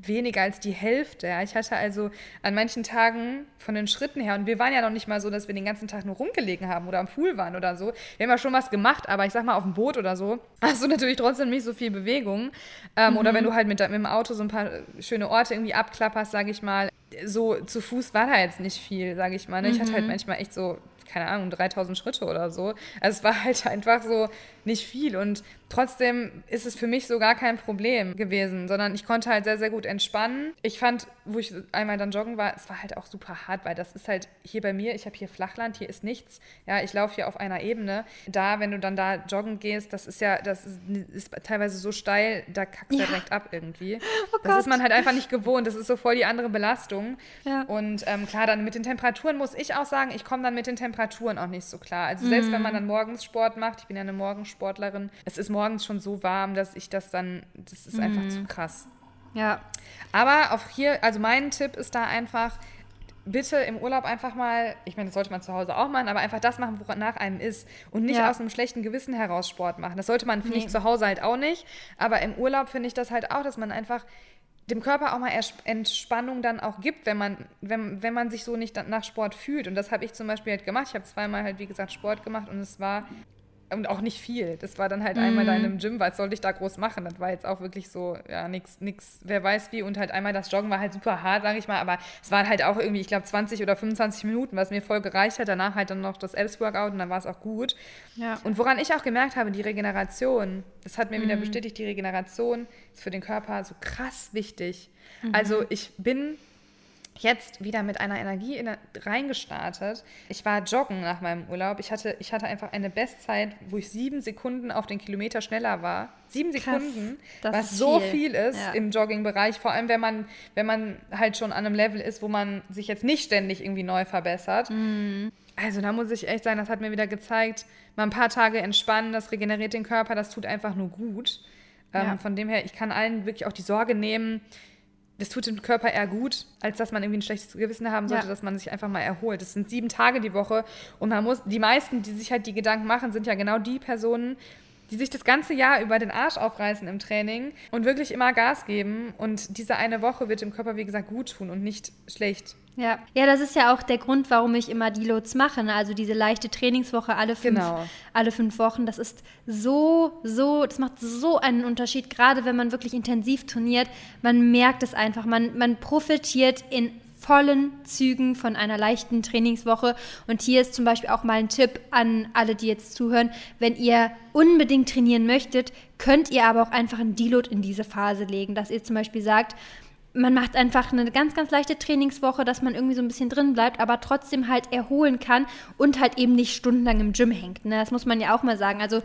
weniger als die Hälfte. Ja. Ich hatte also an manchen Tagen von den Schritten her, und wir waren ja noch nicht mal so, dass wir den ganzen Tag nur rumgelegen haben oder am Pool waren oder so. Wir haben ja schon was gemacht, aber ich sag mal, auf dem Boot oder so (laughs) hast du natürlich trotzdem nicht so viel Bewegung. Ähm, mhm. Oder wenn du halt mit, mit dem Auto so ein paar schöne Orte irgendwie abklapperst, sag ich mal. So zu Fuß war da jetzt nicht viel, sag ich mal. Ne? Ich hatte halt mhm. manchmal echt so keine Ahnung, 3000 Schritte oder so. Also es war halt einfach so nicht viel. Und trotzdem ist es für mich so gar kein Problem gewesen, sondern ich konnte halt sehr, sehr gut entspannen. Ich fand, wo ich einmal dann joggen war, es war halt auch super hart, weil das ist halt hier bei mir, ich habe hier Flachland, hier ist nichts. Ja, ich laufe hier auf einer Ebene. Da, wenn du dann da joggen gehst, das ist ja, das ist, ist teilweise so steil, da kackst du ja. direkt ab irgendwie. (laughs) Oh das ist man halt einfach nicht gewohnt. Das ist so voll die andere Belastung. Ja. Und ähm, klar, dann mit den Temperaturen muss ich auch sagen, ich komme dann mit den Temperaturen auch nicht so klar. Also selbst mm. wenn man dann morgens Sport macht, ich bin ja eine Morgensportlerin, es ist morgens schon so warm, dass ich das dann, das ist einfach mm. zu krass. Ja. Aber auch hier, also mein Tipp ist da einfach, bitte im Urlaub einfach mal, ich meine, das sollte man zu Hause auch machen, aber einfach das machen, wonach einem ist und nicht ja. aus einem schlechten Gewissen heraus Sport machen. Das sollte man, finde nee. ich, zu Hause halt auch nicht. Aber im Urlaub finde ich das halt auch, dass man einfach dem Körper auch mal Entspannung dann auch gibt, wenn man, wenn, wenn man sich so nicht nach Sport fühlt. Und das habe ich zum Beispiel halt gemacht. Ich habe zweimal halt, wie gesagt, Sport gemacht und es war und auch nicht viel. Das war dann halt mhm. einmal da in einem Gym, was sollte ich da groß machen? Das war jetzt auch wirklich so, ja, nix, nix, wer weiß wie. Und halt einmal das Joggen war halt super hart, sage ich mal, aber es waren halt auch irgendwie, ich glaube, 20 oder 25 Minuten, was mir voll gereicht hat. Danach halt dann noch das Elfs-Workout und dann war es auch gut. Ja. Und woran ich auch gemerkt habe, die Regeneration, das hat mir mhm. wieder bestätigt, die Regeneration ist für den Körper so krass wichtig. Mhm. Also ich bin jetzt wieder mit einer Energie in, reingestartet. Ich war joggen nach meinem Urlaub. Ich hatte, ich hatte einfach eine Bestzeit, wo ich sieben Sekunden auf den Kilometer schneller war. Sieben Krass, Sekunden, was so viel, ist ja. im Joggingbereich. Vor allem, wenn man, wenn man halt schon an einem Level ist, wo man sich jetzt nicht ständig irgendwie neu verbessert. Mhm. Also da muss ich echt sagen, das hat mir wieder gezeigt, mal ein paar Tage entspannen, das regeneriert den Körper, das tut einfach nur gut. Ähm, ja. von dem her, ich kann allen wirklich auch die Sorge nehmen, das tut dem Körper eher gut, als dass man irgendwie ein schlechtes Gewissen haben sollte, ja. dass man sich einfach mal erholt. Das sind sieben Tage die Woche und man muss, die meisten, die sich halt die Gedanken machen, sind ja genau die Personen, die sich das ganze Jahr über den Arsch aufreißen im Training und wirklich immer Gas geben. Und diese eine Woche wird dem Körper, wie gesagt, gut tun und nicht schlecht. Ja. ja, das ist ja auch der Grund, warum ich immer die Loads mache. Ne? Also diese leichte Trainingswoche alle fünf, genau. alle fünf Wochen. Das ist so, so, das macht so einen Unterschied, gerade wenn man wirklich intensiv trainiert. Man merkt es einfach. Man, man profitiert in vollen Zügen von einer leichten Trainingswoche. Und hier ist zum Beispiel auch mal ein Tipp an alle, die jetzt zuhören. Wenn ihr unbedingt trainieren möchtet, könnt ihr aber auch einfach ein Deload in diese Phase legen, dass ihr zum Beispiel sagt, man macht einfach eine ganz, ganz leichte Trainingswoche, dass man irgendwie so ein bisschen drin bleibt, aber trotzdem halt erholen kann und halt eben nicht stundenlang im Gym hängt. Ne? Das muss man ja auch mal sagen. Also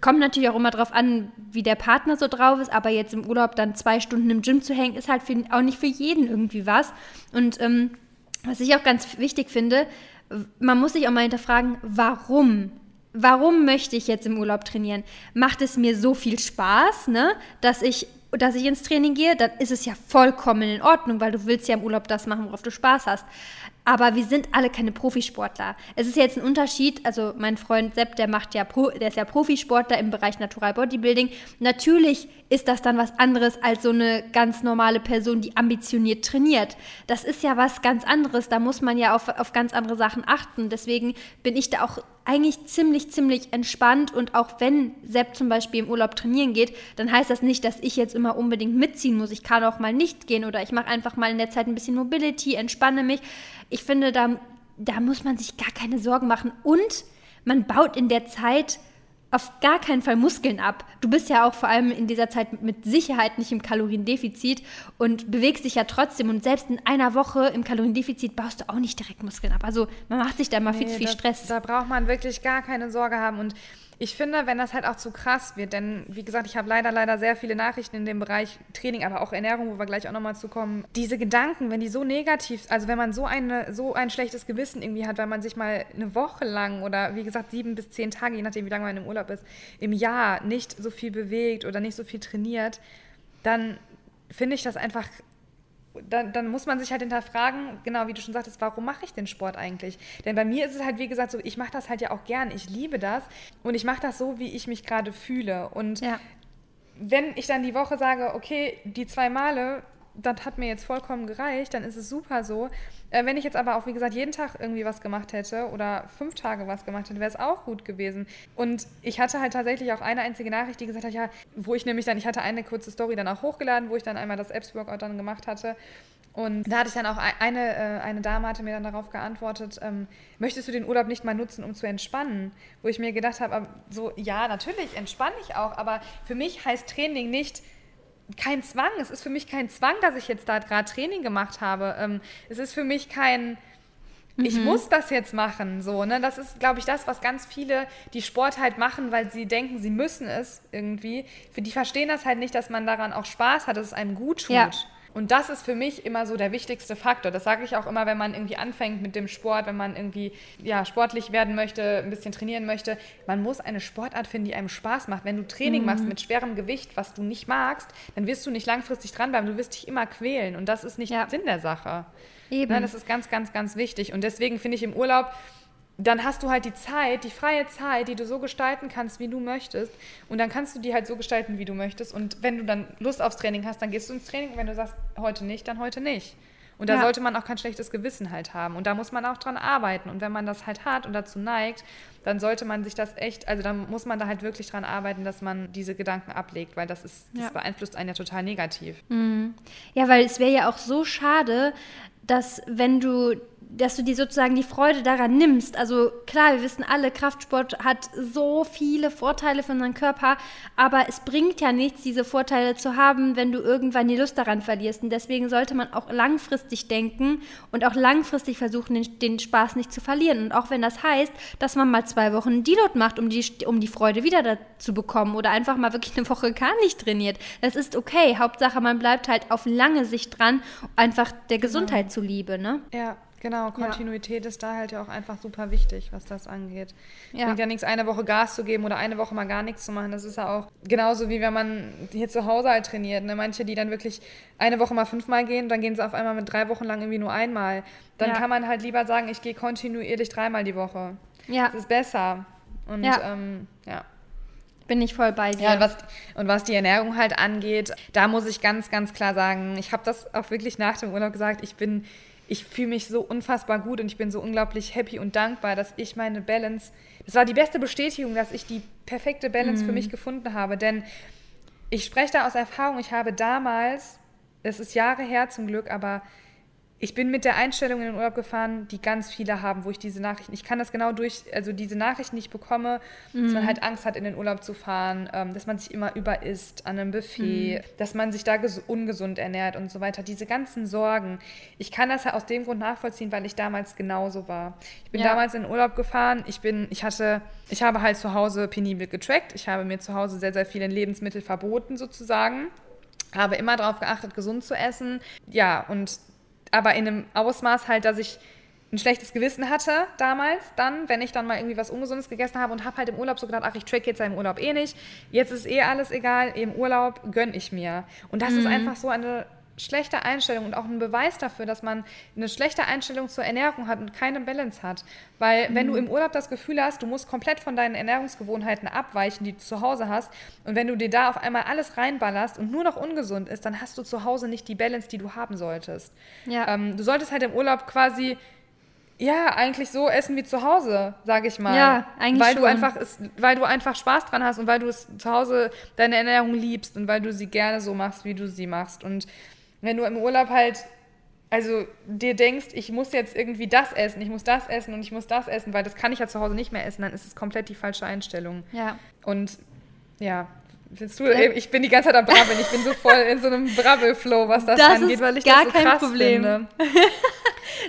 kommt natürlich auch immer darauf an, wie der Partner so drauf ist, aber jetzt im Urlaub dann zwei Stunden im Gym zu hängen, ist halt für, auch nicht für jeden irgendwie was. Und ähm, was ich auch ganz wichtig finde, man muss sich auch mal hinterfragen, warum warum möchte ich jetzt im Urlaub trainieren? Macht es mir so viel Spaß, ne, dass ich dass ich ins Training gehe, dann ist es ja vollkommen in Ordnung, weil du willst ja im Urlaub das machen, worauf du Spaß hast. Aber wir sind alle keine Profisportler. Es ist jetzt ein Unterschied, also mein Freund Sepp, der macht ja Pro, der ist ja Profisportler im Bereich Natural Bodybuilding. Natürlich ist das dann was anderes als so eine ganz normale Person, die ambitioniert trainiert. Das ist ja was ganz anderes. Da muss man ja auf, auf ganz andere Sachen achten. Deswegen bin ich da auch eigentlich ziemlich, ziemlich entspannt. Und auch wenn Sepp zum Beispiel im Urlaub trainieren geht, dann heißt das nicht, dass ich jetzt immer unbedingt mitziehen muss. Ich kann auch mal nicht gehen oder ich mache einfach mal in der Zeit ein bisschen Mobility, entspanne mich. Ich finde, da, da muss man sich gar keine Sorgen machen. Und man baut in der Zeit auf gar keinen Fall Muskeln ab. Du bist ja auch vor allem in dieser Zeit mit Sicherheit nicht im Kaloriendefizit und bewegst dich ja trotzdem. Und selbst in einer Woche im Kaloriendefizit baust du auch nicht direkt Muskeln ab. Also man macht sich da mal nee, viel zu viel das, Stress. Da braucht man wirklich gar keine Sorge haben. Und ich finde, wenn das halt auch zu krass wird, denn wie gesagt, ich habe leider, leider sehr viele Nachrichten in dem Bereich Training, aber auch Ernährung, wo wir gleich auch nochmal zu kommen. Diese Gedanken, wenn die so negativ, also wenn man so, eine, so ein schlechtes Gewissen irgendwie hat, weil man sich mal eine Woche lang oder wie gesagt sieben bis zehn Tage, je nachdem wie lange man im Urlaub ist, im Jahr nicht so viel bewegt oder nicht so viel trainiert, dann finde ich das einfach dann, dann, muss man sich halt hinterfragen, genau wie du schon sagtest, warum mache ich den Sport eigentlich? Denn bei mir ist es halt, wie gesagt, so, ich mache das halt ja auch gern, ich liebe das und ich mache das so, wie ich mich gerade fühle. Und ja. wenn ich dann die Woche sage, okay, die zwei Male, das hat mir jetzt vollkommen gereicht, dann ist es super so. Äh, wenn ich jetzt aber auch, wie gesagt, jeden Tag irgendwie was gemacht hätte oder fünf Tage was gemacht hätte, wäre es auch gut gewesen. Und ich hatte halt tatsächlich auch eine einzige Nachricht, die gesagt hat, ja, wo ich nämlich dann, ich hatte eine kurze Story dann auch hochgeladen, wo ich dann einmal das Apps-Workout dann gemacht hatte. Und da hatte ich dann auch eine, äh, eine Dame hatte mir dann darauf geantwortet, ähm, möchtest du den Urlaub nicht mal nutzen, um zu entspannen? Wo ich mir gedacht habe, so, ja, natürlich entspanne ich auch, aber für mich heißt Training nicht, kein Zwang. Es ist für mich kein Zwang, dass ich jetzt da gerade Training gemacht habe. Ähm, es ist für mich kein, ich mhm. muss das jetzt machen. So, ne? Das ist, glaube ich, das, was ganz viele, die Sport halt machen, weil sie denken, sie müssen es irgendwie. Für die verstehen das halt nicht, dass man daran auch Spaß hat, dass es einem gut tut. Ja. Und das ist für mich immer so der wichtigste Faktor. Das sage ich auch immer, wenn man irgendwie anfängt mit dem Sport, wenn man irgendwie ja, sportlich werden möchte, ein bisschen trainieren möchte. Man muss eine Sportart finden, die einem Spaß macht. Wenn du Training mhm. machst mit schwerem Gewicht, was du nicht magst, dann wirst du nicht langfristig dranbleiben. Du wirst dich immer quälen. Und das ist nicht ja. Sinn der Sache. Eben. Ja, das ist ganz, ganz, ganz wichtig. Und deswegen finde ich im Urlaub dann hast du halt die Zeit, die freie Zeit, die du so gestalten kannst, wie du möchtest. Und dann kannst du die halt so gestalten, wie du möchtest. Und wenn du dann Lust aufs Training hast, dann gehst du ins Training. Und wenn du sagst, heute nicht, dann heute nicht. Und da ja. sollte man auch kein schlechtes Gewissen halt haben. Und da muss man auch dran arbeiten. Und wenn man das halt hat und dazu neigt, dann sollte man sich das echt, also dann muss man da halt wirklich dran arbeiten, dass man diese Gedanken ablegt, weil das ist, das ja. beeinflusst einen ja total negativ. Mhm. Ja, weil es wäre ja auch so schade, dass wenn du dass du dir sozusagen die Freude daran nimmst. Also klar, wir wissen alle, Kraftsport hat so viele Vorteile für unseren Körper, aber es bringt ja nichts, diese Vorteile zu haben, wenn du irgendwann die Lust daran verlierst. Und deswegen sollte man auch langfristig denken und auch langfristig versuchen, den, den Spaß nicht zu verlieren. Und auch wenn das heißt, dass man mal zwei Wochen Deload macht, um die, um die Freude wieder zu bekommen oder einfach mal wirklich eine Woche gar nicht trainiert. Das ist okay. Hauptsache, man bleibt halt auf lange Sicht dran, einfach der genau. Gesundheit genau. Zuliebe. Ne? Ja, Genau, Kontinuität ja. ist da halt ja auch einfach super wichtig, was das angeht. Ja. Bringt ja nichts, eine Woche Gas zu geben oder eine Woche mal gar nichts zu machen. Das ist ja auch genauso wie wenn man hier zu Hause halt trainiert. Ne? Manche, die dann wirklich eine Woche mal fünfmal gehen, dann gehen sie auf einmal mit drei Wochen lang irgendwie nur einmal. Dann ja. kann man halt lieber sagen, ich gehe kontinuierlich dreimal die Woche. Ja. Das ist besser. Und ja. Ähm, ja. Bin ich voll bei dir. Ja, und was, und was die Ernährung halt angeht, da muss ich ganz, ganz klar sagen, ich habe das auch wirklich nach dem Urlaub gesagt, ich bin ich fühle mich so unfassbar gut und ich bin so unglaublich happy und dankbar, dass ich meine Balance, das war die beste Bestätigung, dass ich die perfekte Balance mhm. für mich gefunden habe. Denn ich spreche da aus Erfahrung, ich habe damals, es ist Jahre her zum Glück, aber ich bin mit der Einstellung in den Urlaub gefahren, die ganz viele haben, wo ich diese Nachrichten, ich kann das genau durch, also diese Nachrichten, die ich bekomme, mhm. dass man mhm. halt Angst hat, in den Urlaub zu fahren, ähm, dass man sich immer überisst an einem Buffet, mhm. dass man sich da ungesund ernährt und so weiter. Diese ganzen Sorgen. Ich kann das ja aus dem Grund nachvollziehen, weil ich damals genauso war. Ich bin ja. damals in den Urlaub gefahren, ich bin, ich hatte, ich habe halt zu Hause penibel getrackt, ich habe mir zu Hause sehr, sehr viele Lebensmittel verboten sozusagen habe immer darauf geachtet, gesund zu essen. Ja, und aber in einem Ausmaß halt, dass ich ein schlechtes Gewissen hatte damals, dann, wenn ich dann mal irgendwie was Ungesundes gegessen habe und habe halt im Urlaub so gedacht, ach, ich track jetzt ja im Urlaub eh nicht, jetzt ist eh alles egal, im Urlaub gönne ich mir. Und das mhm. ist einfach so eine schlechte Einstellung und auch ein Beweis dafür, dass man eine schlechte Einstellung zur Ernährung hat und keine Balance hat. Weil mhm. wenn du mhm. im Urlaub das Gefühl hast, du musst komplett von deinen Ernährungsgewohnheiten abweichen, die du zu Hause hast, und wenn du dir da auf einmal alles reinballerst und nur noch ungesund ist, dann hast du zu Hause nicht die Balance, die du haben solltest. Ja. Ähm, du solltest halt im Urlaub quasi ja, eigentlich so essen wie zu Hause, sage ich mal. Ja, eigentlich weil schon. Du einfach ist, weil du einfach Spaß dran hast und weil du es zu Hause deine Ernährung liebst und weil du sie gerne so machst, wie du sie machst. Und wenn du im Urlaub halt, also dir denkst, ich muss jetzt irgendwie das essen, ich muss das essen und ich muss das essen, weil das kann ich ja zu Hause nicht mehr essen, dann ist es komplett die falsche Einstellung. Ja. Und ja, Findest du, ich bin die ganze Zeit am Brabbeln. Ich bin so voll in so einem Brabbel-Flow, was das, das angeht, weil ich das so krass Problem. finde. (laughs)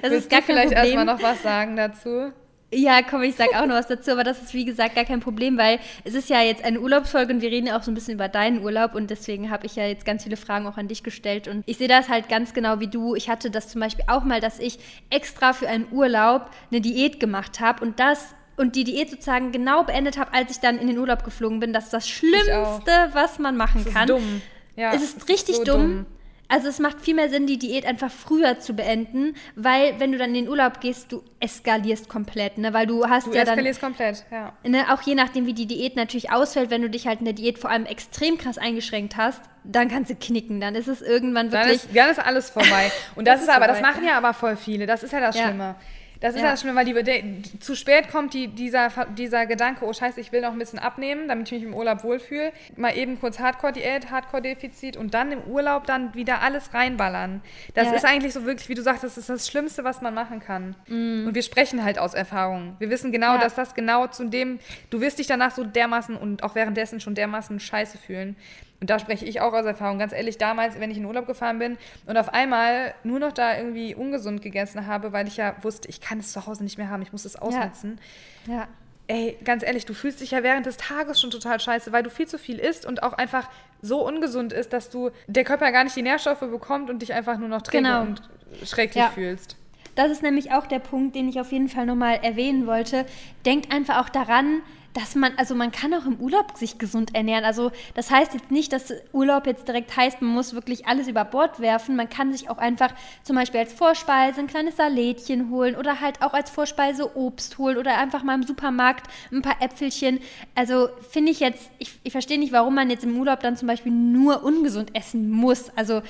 das Willst ist gar du vielleicht erstmal noch was sagen dazu? Ja, komm, ich sag auch noch was dazu, aber das ist wie gesagt gar kein Problem, weil es ist ja jetzt eine Urlaubsfolge und wir reden ja auch so ein bisschen über deinen Urlaub und deswegen habe ich ja jetzt ganz viele Fragen auch an dich gestellt und ich sehe das halt ganz genau wie du. Ich hatte das zum Beispiel auch mal, dass ich extra für einen Urlaub eine Diät gemacht habe und das und die Diät sozusagen genau beendet habe, als ich dann in den Urlaub geflogen bin. Das ist das Schlimmste, was man machen das ist kann. Dumm. Ja, es ist richtig ist so dumm. dumm Also es macht viel mehr Sinn, die Diät einfach früher zu beenden, weil wenn du dann in den Urlaub gehst, du eskalierst komplett, ne? Weil du hast du ja dann... Eskalierst komplett, ja. Ne, auch je nachdem, wie die Diät natürlich ausfällt, wenn du dich halt in der Diät vor allem extrem krass eingeschränkt hast, dann kannst du knicken, dann ist es irgendwann wirklich... Dann ist, dann ist alles vorbei. (laughs) Und das, das ist aber, vorbei. das machen ja aber voll viele, das ist ja das Schlimme. Das ist ja, das Schlimme, weil die, die, zu spät kommt die, dieser, dieser Gedanke, oh scheiße, ich will noch ein bisschen abnehmen, damit ich mich im Urlaub wohlfühle. Mal eben kurz Hardcore-Diät, Hardcore-Defizit und dann im Urlaub dann wieder alles reinballern. Das ja. ist eigentlich so wirklich, wie du sagst, das ist das Schlimmste, was man machen kann. Mm. Und wir sprechen halt aus Erfahrung. Wir wissen genau, ja. dass das genau zu dem, du wirst dich danach so dermaßen und auch währenddessen schon dermaßen scheiße fühlen. Und da spreche ich auch aus Erfahrung. Ganz ehrlich, damals, wenn ich in Urlaub gefahren bin und auf einmal nur noch da irgendwie ungesund gegessen habe, weil ich ja wusste, ich kann es zu Hause nicht mehr haben, ich muss es ausnutzen. Ja. ja. Ey, ganz ehrlich, du fühlst dich ja während des Tages schon total scheiße, weil du viel zu viel isst und auch einfach so ungesund ist, dass du der Körper gar nicht die Nährstoffe bekommt und dich einfach nur noch träge genau. und schrecklich ja. fühlst. Das ist nämlich auch der Punkt, den ich auf jeden Fall nochmal erwähnen wollte. Denkt einfach auch daran, dass man, also man kann auch im Urlaub sich gesund ernähren. Also das heißt jetzt nicht, dass Urlaub jetzt direkt heißt, man muss wirklich alles über Bord werfen. Man kann sich auch einfach zum Beispiel als Vorspeise ein kleines Salätchen holen oder halt auch als Vorspeise Obst holen oder einfach mal im Supermarkt ein paar Äpfelchen. Also finde ich jetzt, ich, ich verstehe nicht, warum man jetzt im Urlaub dann zum Beispiel nur ungesund essen muss. Also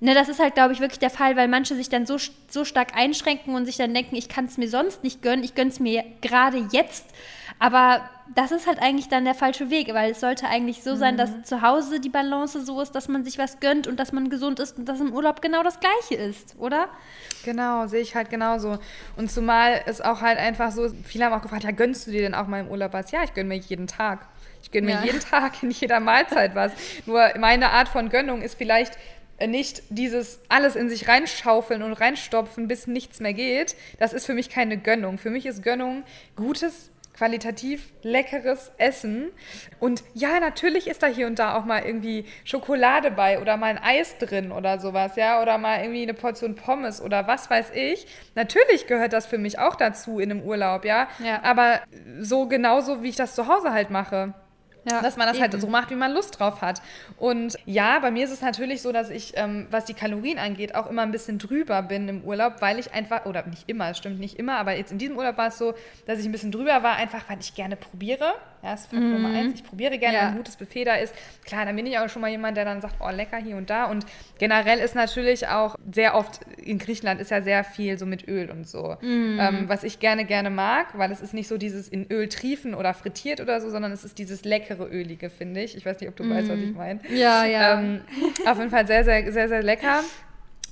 Ne, das ist halt, glaube ich, wirklich der Fall, weil manche sich dann so, so stark einschränken und sich dann denken, ich kann es mir sonst nicht gönnen, ich gönne es mir gerade jetzt. Aber das ist halt eigentlich dann der falsche Weg, weil es sollte eigentlich so sein, dass mhm. zu Hause die Balance so ist, dass man sich was gönnt und dass man gesund ist und dass im Urlaub genau das Gleiche ist, oder? Genau, sehe ich halt genauso. Und zumal es auch halt einfach so, viele haben auch gefragt, ja, gönnst du dir denn auch mal im Urlaub was? Ja, ich gönne mir jeden Tag. Ich gönne mir ja. jeden Tag in jeder Mahlzeit was. (laughs) Nur meine Art von Gönnung ist vielleicht nicht dieses alles in sich reinschaufeln und reinstopfen, bis nichts mehr geht. Das ist für mich keine Gönnung. Für mich ist Gönnung gutes qualitativ leckeres Essen. Und ja, natürlich ist da hier und da auch mal irgendwie Schokolade bei oder mal ein Eis drin oder sowas, ja, oder mal irgendwie eine Portion Pommes oder was weiß ich. Natürlich gehört das für mich auch dazu in einem Urlaub, ja. ja. Aber so genauso, wie ich das zu Hause halt mache. Ja, dass man das halt eben. halt so macht, wie man Lust drauf hat. Und ja, bei mir ist es natürlich so, dass ich, ähm, was die Kalorien angeht, auch immer ein bisschen drüber bin im Urlaub, weil ich einfach, oder nicht immer, es stimmt nicht immer, aber jetzt in diesem Urlaub war es so, dass ich ein bisschen drüber war, einfach weil ich gerne probiere. Ist Fakt mhm. Nummer eins. Ich probiere gerne, ja. wenn ein gutes Buffet da ist. Klar, dann bin ich auch schon mal jemand, der dann sagt, oh, lecker hier und da. Und generell ist natürlich auch sehr oft, in Griechenland ist ja sehr viel so mit Öl und so. Mhm. Ähm, was ich gerne, gerne mag, weil es ist nicht so dieses in Öl triefen oder frittiert oder so, sondern es ist dieses leckere ölige, finde ich. Ich weiß nicht, ob du mm. weißt, was ich mhm. meine. Ja, ja. Ähm, auf jeden Fall sehr, sehr, sehr, sehr lecker.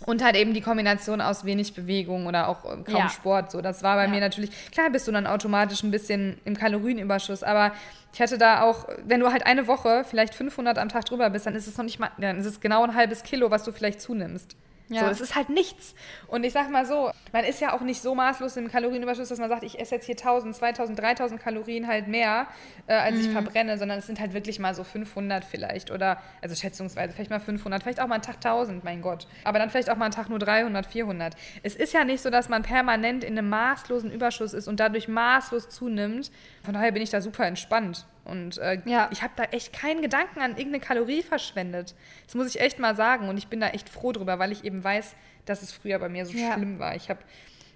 Und halt eben die Kombination aus wenig Bewegung oder auch äh, kaum ja. Sport. So, das war bei ja. mir natürlich, klar bist du dann automatisch ein bisschen im Kalorienüberschuss, aber ich hatte da auch, wenn du halt eine Woche vielleicht 500 am Tag drüber bist, dann ist es noch nicht mal, dann ist es genau ein halbes Kilo, was du vielleicht zunimmst. Ja. So, das ist halt nichts. Und ich sag mal so, man ist ja auch nicht so maßlos im Kalorienüberschuss, dass man sagt, ich esse jetzt hier 1000, 2000, 3000 Kalorien halt mehr, äh, als mhm. ich verbrenne, sondern es sind halt wirklich mal so 500 vielleicht oder, also schätzungsweise, vielleicht mal 500, vielleicht auch mal einen Tag 1000, mein Gott. Aber dann vielleicht auch mal einen Tag nur 300, 400. Es ist ja nicht so, dass man permanent in einem maßlosen Überschuss ist und dadurch maßlos zunimmt. Von daher bin ich da super entspannt. Und äh, ja. ich habe da echt keinen Gedanken an irgendeine Kalorie verschwendet. Das muss ich echt mal sagen. Und ich bin da echt froh drüber, weil ich eben weiß, dass es früher bei mir so ja. schlimm war. Ich habe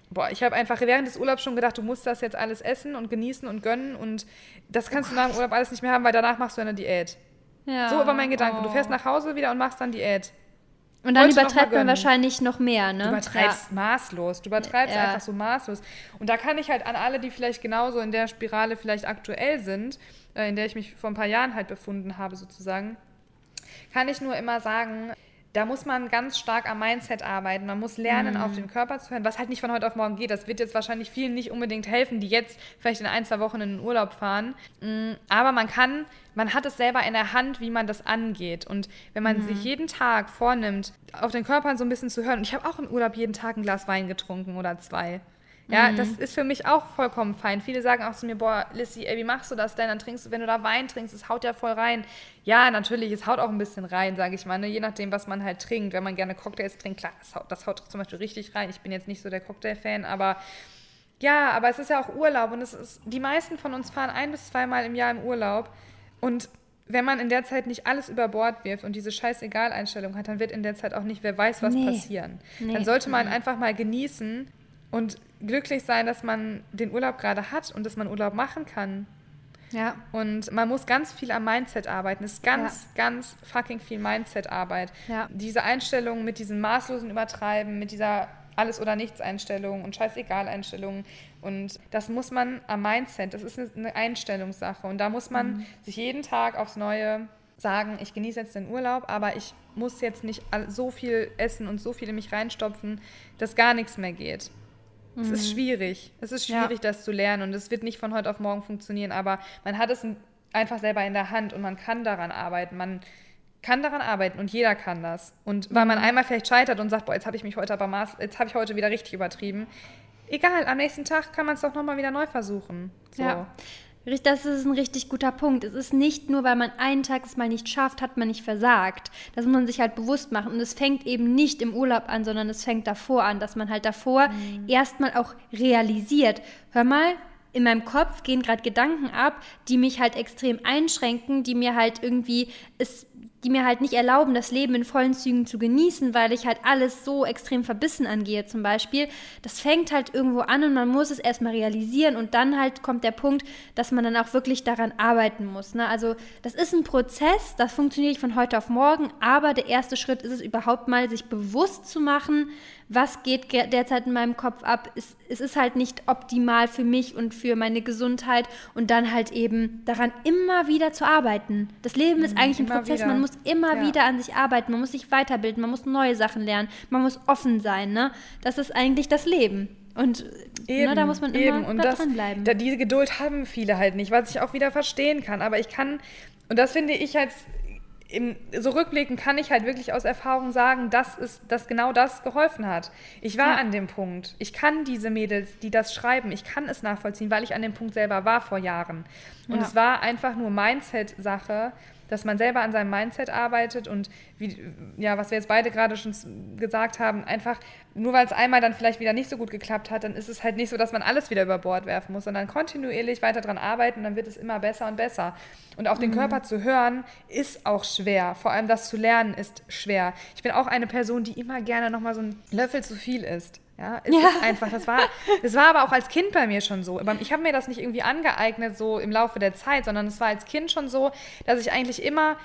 Boah, ich habe einfach während des Urlaubs schon gedacht, du musst das jetzt alles essen und genießen und gönnen und das kannst oh du nach dem Urlaub alles nicht mehr haben, weil danach machst du eine Diät. Ja. So war mein Gedanke. Oh. Du fährst nach Hause wieder und machst dann Diät. Und dann übertreibt man wahrscheinlich noch mehr, ne? Du übertreibst ja. maßlos. Du übertreibst ja. einfach so maßlos. Und da kann ich halt an alle, die vielleicht genauso in der Spirale vielleicht aktuell sind, in der ich mich vor ein paar Jahren halt befunden habe, sozusagen, kann ich nur immer sagen, da muss man ganz stark am Mindset arbeiten. Man muss lernen, mhm. auf den Körper zu hören, was halt nicht von heute auf morgen geht. Das wird jetzt wahrscheinlich vielen nicht unbedingt helfen, die jetzt vielleicht in ein, zwei Wochen in den Urlaub fahren. Mm, aber man kann, man hat es selber in der Hand, wie man das angeht. Und wenn man mhm. sich jeden Tag vornimmt, auf den Körper so ein bisschen zu hören, und ich habe auch im Urlaub jeden Tag ein Glas Wein getrunken oder zwei. Ja, mhm. das ist für mich auch vollkommen fein. Viele sagen auch zu mir, boah, Lissy, ey, wie machst du das denn? Dann trinkst du, wenn du da Wein trinkst, es haut ja voll rein. Ja, natürlich, es haut auch ein bisschen rein, sage ich mal, ne? je nachdem, was man halt trinkt. Wenn man gerne Cocktails trinkt, klar, das haut, das haut zum Beispiel richtig rein. Ich bin jetzt nicht so der Cocktail-Fan, aber ja, aber es ist ja auch Urlaub und es ist, die meisten von uns fahren ein bis zweimal im Jahr im Urlaub und wenn man in der Zeit nicht alles über Bord wirft und diese Scheißegal-Einstellung hat, dann wird in der Zeit auch nicht, wer weiß, was nee. passieren. Nee. Dann sollte man einfach mal genießen und glücklich sein, dass man den Urlaub gerade hat und dass man Urlaub machen kann. Ja. Und man muss ganz viel am Mindset arbeiten. Es ist ganz, ja. ganz fucking viel Mindset-Arbeit. Ja. Diese Einstellung mit diesem maßlosen Übertreiben, mit dieser alles- oder Nichts-Einstellung und Scheißegal-Einstellung. Und das muss man am Mindset, das ist eine Einstellungssache. Und da muss man mhm. sich jeden Tag aufs Neue sagen, ich genieße jetzt den Urlaub, aber ich muss jetzt nicht so viel essen und so viel in mich reinstopfen, dass gar nichts mehr geht. Mhm. Es ist mhm. schwierig. Es ist schwierig, ja. das zu lernen und es wird nicht von heute auf morgen funktionieren, aber man hat es einfach selber in der Hand und man kann daran arbeiten. Man kann daran arbeiten und jeder kann das. Und weil man mhm. einmal vielleicht scheitert und sagt, boah, jetzt habe ich mich heute aber maß, jetzt habe ich heute wieder richtig übertrieben. Egal, am nächsten Tag kann man es doch nochmal wieder neu versuchen. So. Ja. Das ist ein richtig guter Punkt. Es ist nicht nur, weil man einen Tag es mal nicht schafft, hat man nicht versagt. Das muss man sich halt bewusst machen. Und es fängt eben nicht im Urlaub an, sondern es fängt davor an, dass man halt davor mhm. erstmal auch realisiert. Hör mal, in meinem Kopf gehen gerade Gedanken ab, die mich halt extrem einschränken, die mir halt irgendwie es die mir halt nicht erlauben, das Leben in vollen Zügen zu genießen, weil ich halt alles so extrem verbissen angehe zum Beispiel. Das fängt halt irgendwo an und man muss es erstmal realisieren und dann halt kommt der Punkt, dass man dann auch wirklich daran arbeiten muss. Ne? Also das ist ein Prozess, das funktioniert nicht von heute auf morgen, aber der erste Schritt ist es überhaupt mal, sich bewusst zu machen, was geht derzeit in meinem Kopf ab. Es, es ist halt nicht optimal für mich und für meine Gesundheit und dann halt eben daran immer wieder zu arbeiten. Das Leben ist mhm, eigentlich ein Prozess, wieder. man muss immer ja. wieder an sich arbeiten, man muss sich weiterbilden, man muss neue Sachen lernen, man muss offen sein. Ne? Das ist eigentlich das Leben. Und eben, ne, da muss man eben. immer und da dranbleiben. Da, diese Geduld haben viele halt nicht, was ich auch wieder verstehen kann. Aber ich kann, und das finde ich als im, so rückblickend kann ich halt wirklich aus Erfahrung sagen, dass, es, dass genau das geholfen hat. Ich war ja. an dem Punkt. Ich kann diese Mädels, die das schreiben, ich kann es nachvollziehen, weil ich an dem Punkt selber war vor Jahren. Und ja. es war einfach nur Mindset-Sache, dass man selber an seinem Mindset arbeitet und wie, ja, was wir jetzt beide gerade schon gesagt haben, einfach nur weil es einmal dann vielleicht wieder nicht so gut geklappt hat, dann ist es halt nicht so, dass man alles wieder über Bord werfen muss, sondern kontinuierlich weiter dran arbeiten, dann wird es immer besser und besser. Und auf mhm. den Körper zu hören, ist auch schwer. Vor allem das zu lernen ist schwer. Ich bin auch eine Person, die immer gerne nochmal so einen Löffel zu viel isst. Ja, es ja. ist einfach, das war, das war aber auch als Kind bei mir schon so. Ich habe mir das nicht irgendwie angeeignet, so im Laufe der Zeit, sondern es war als Kind schon so, dass ich eigentlich immer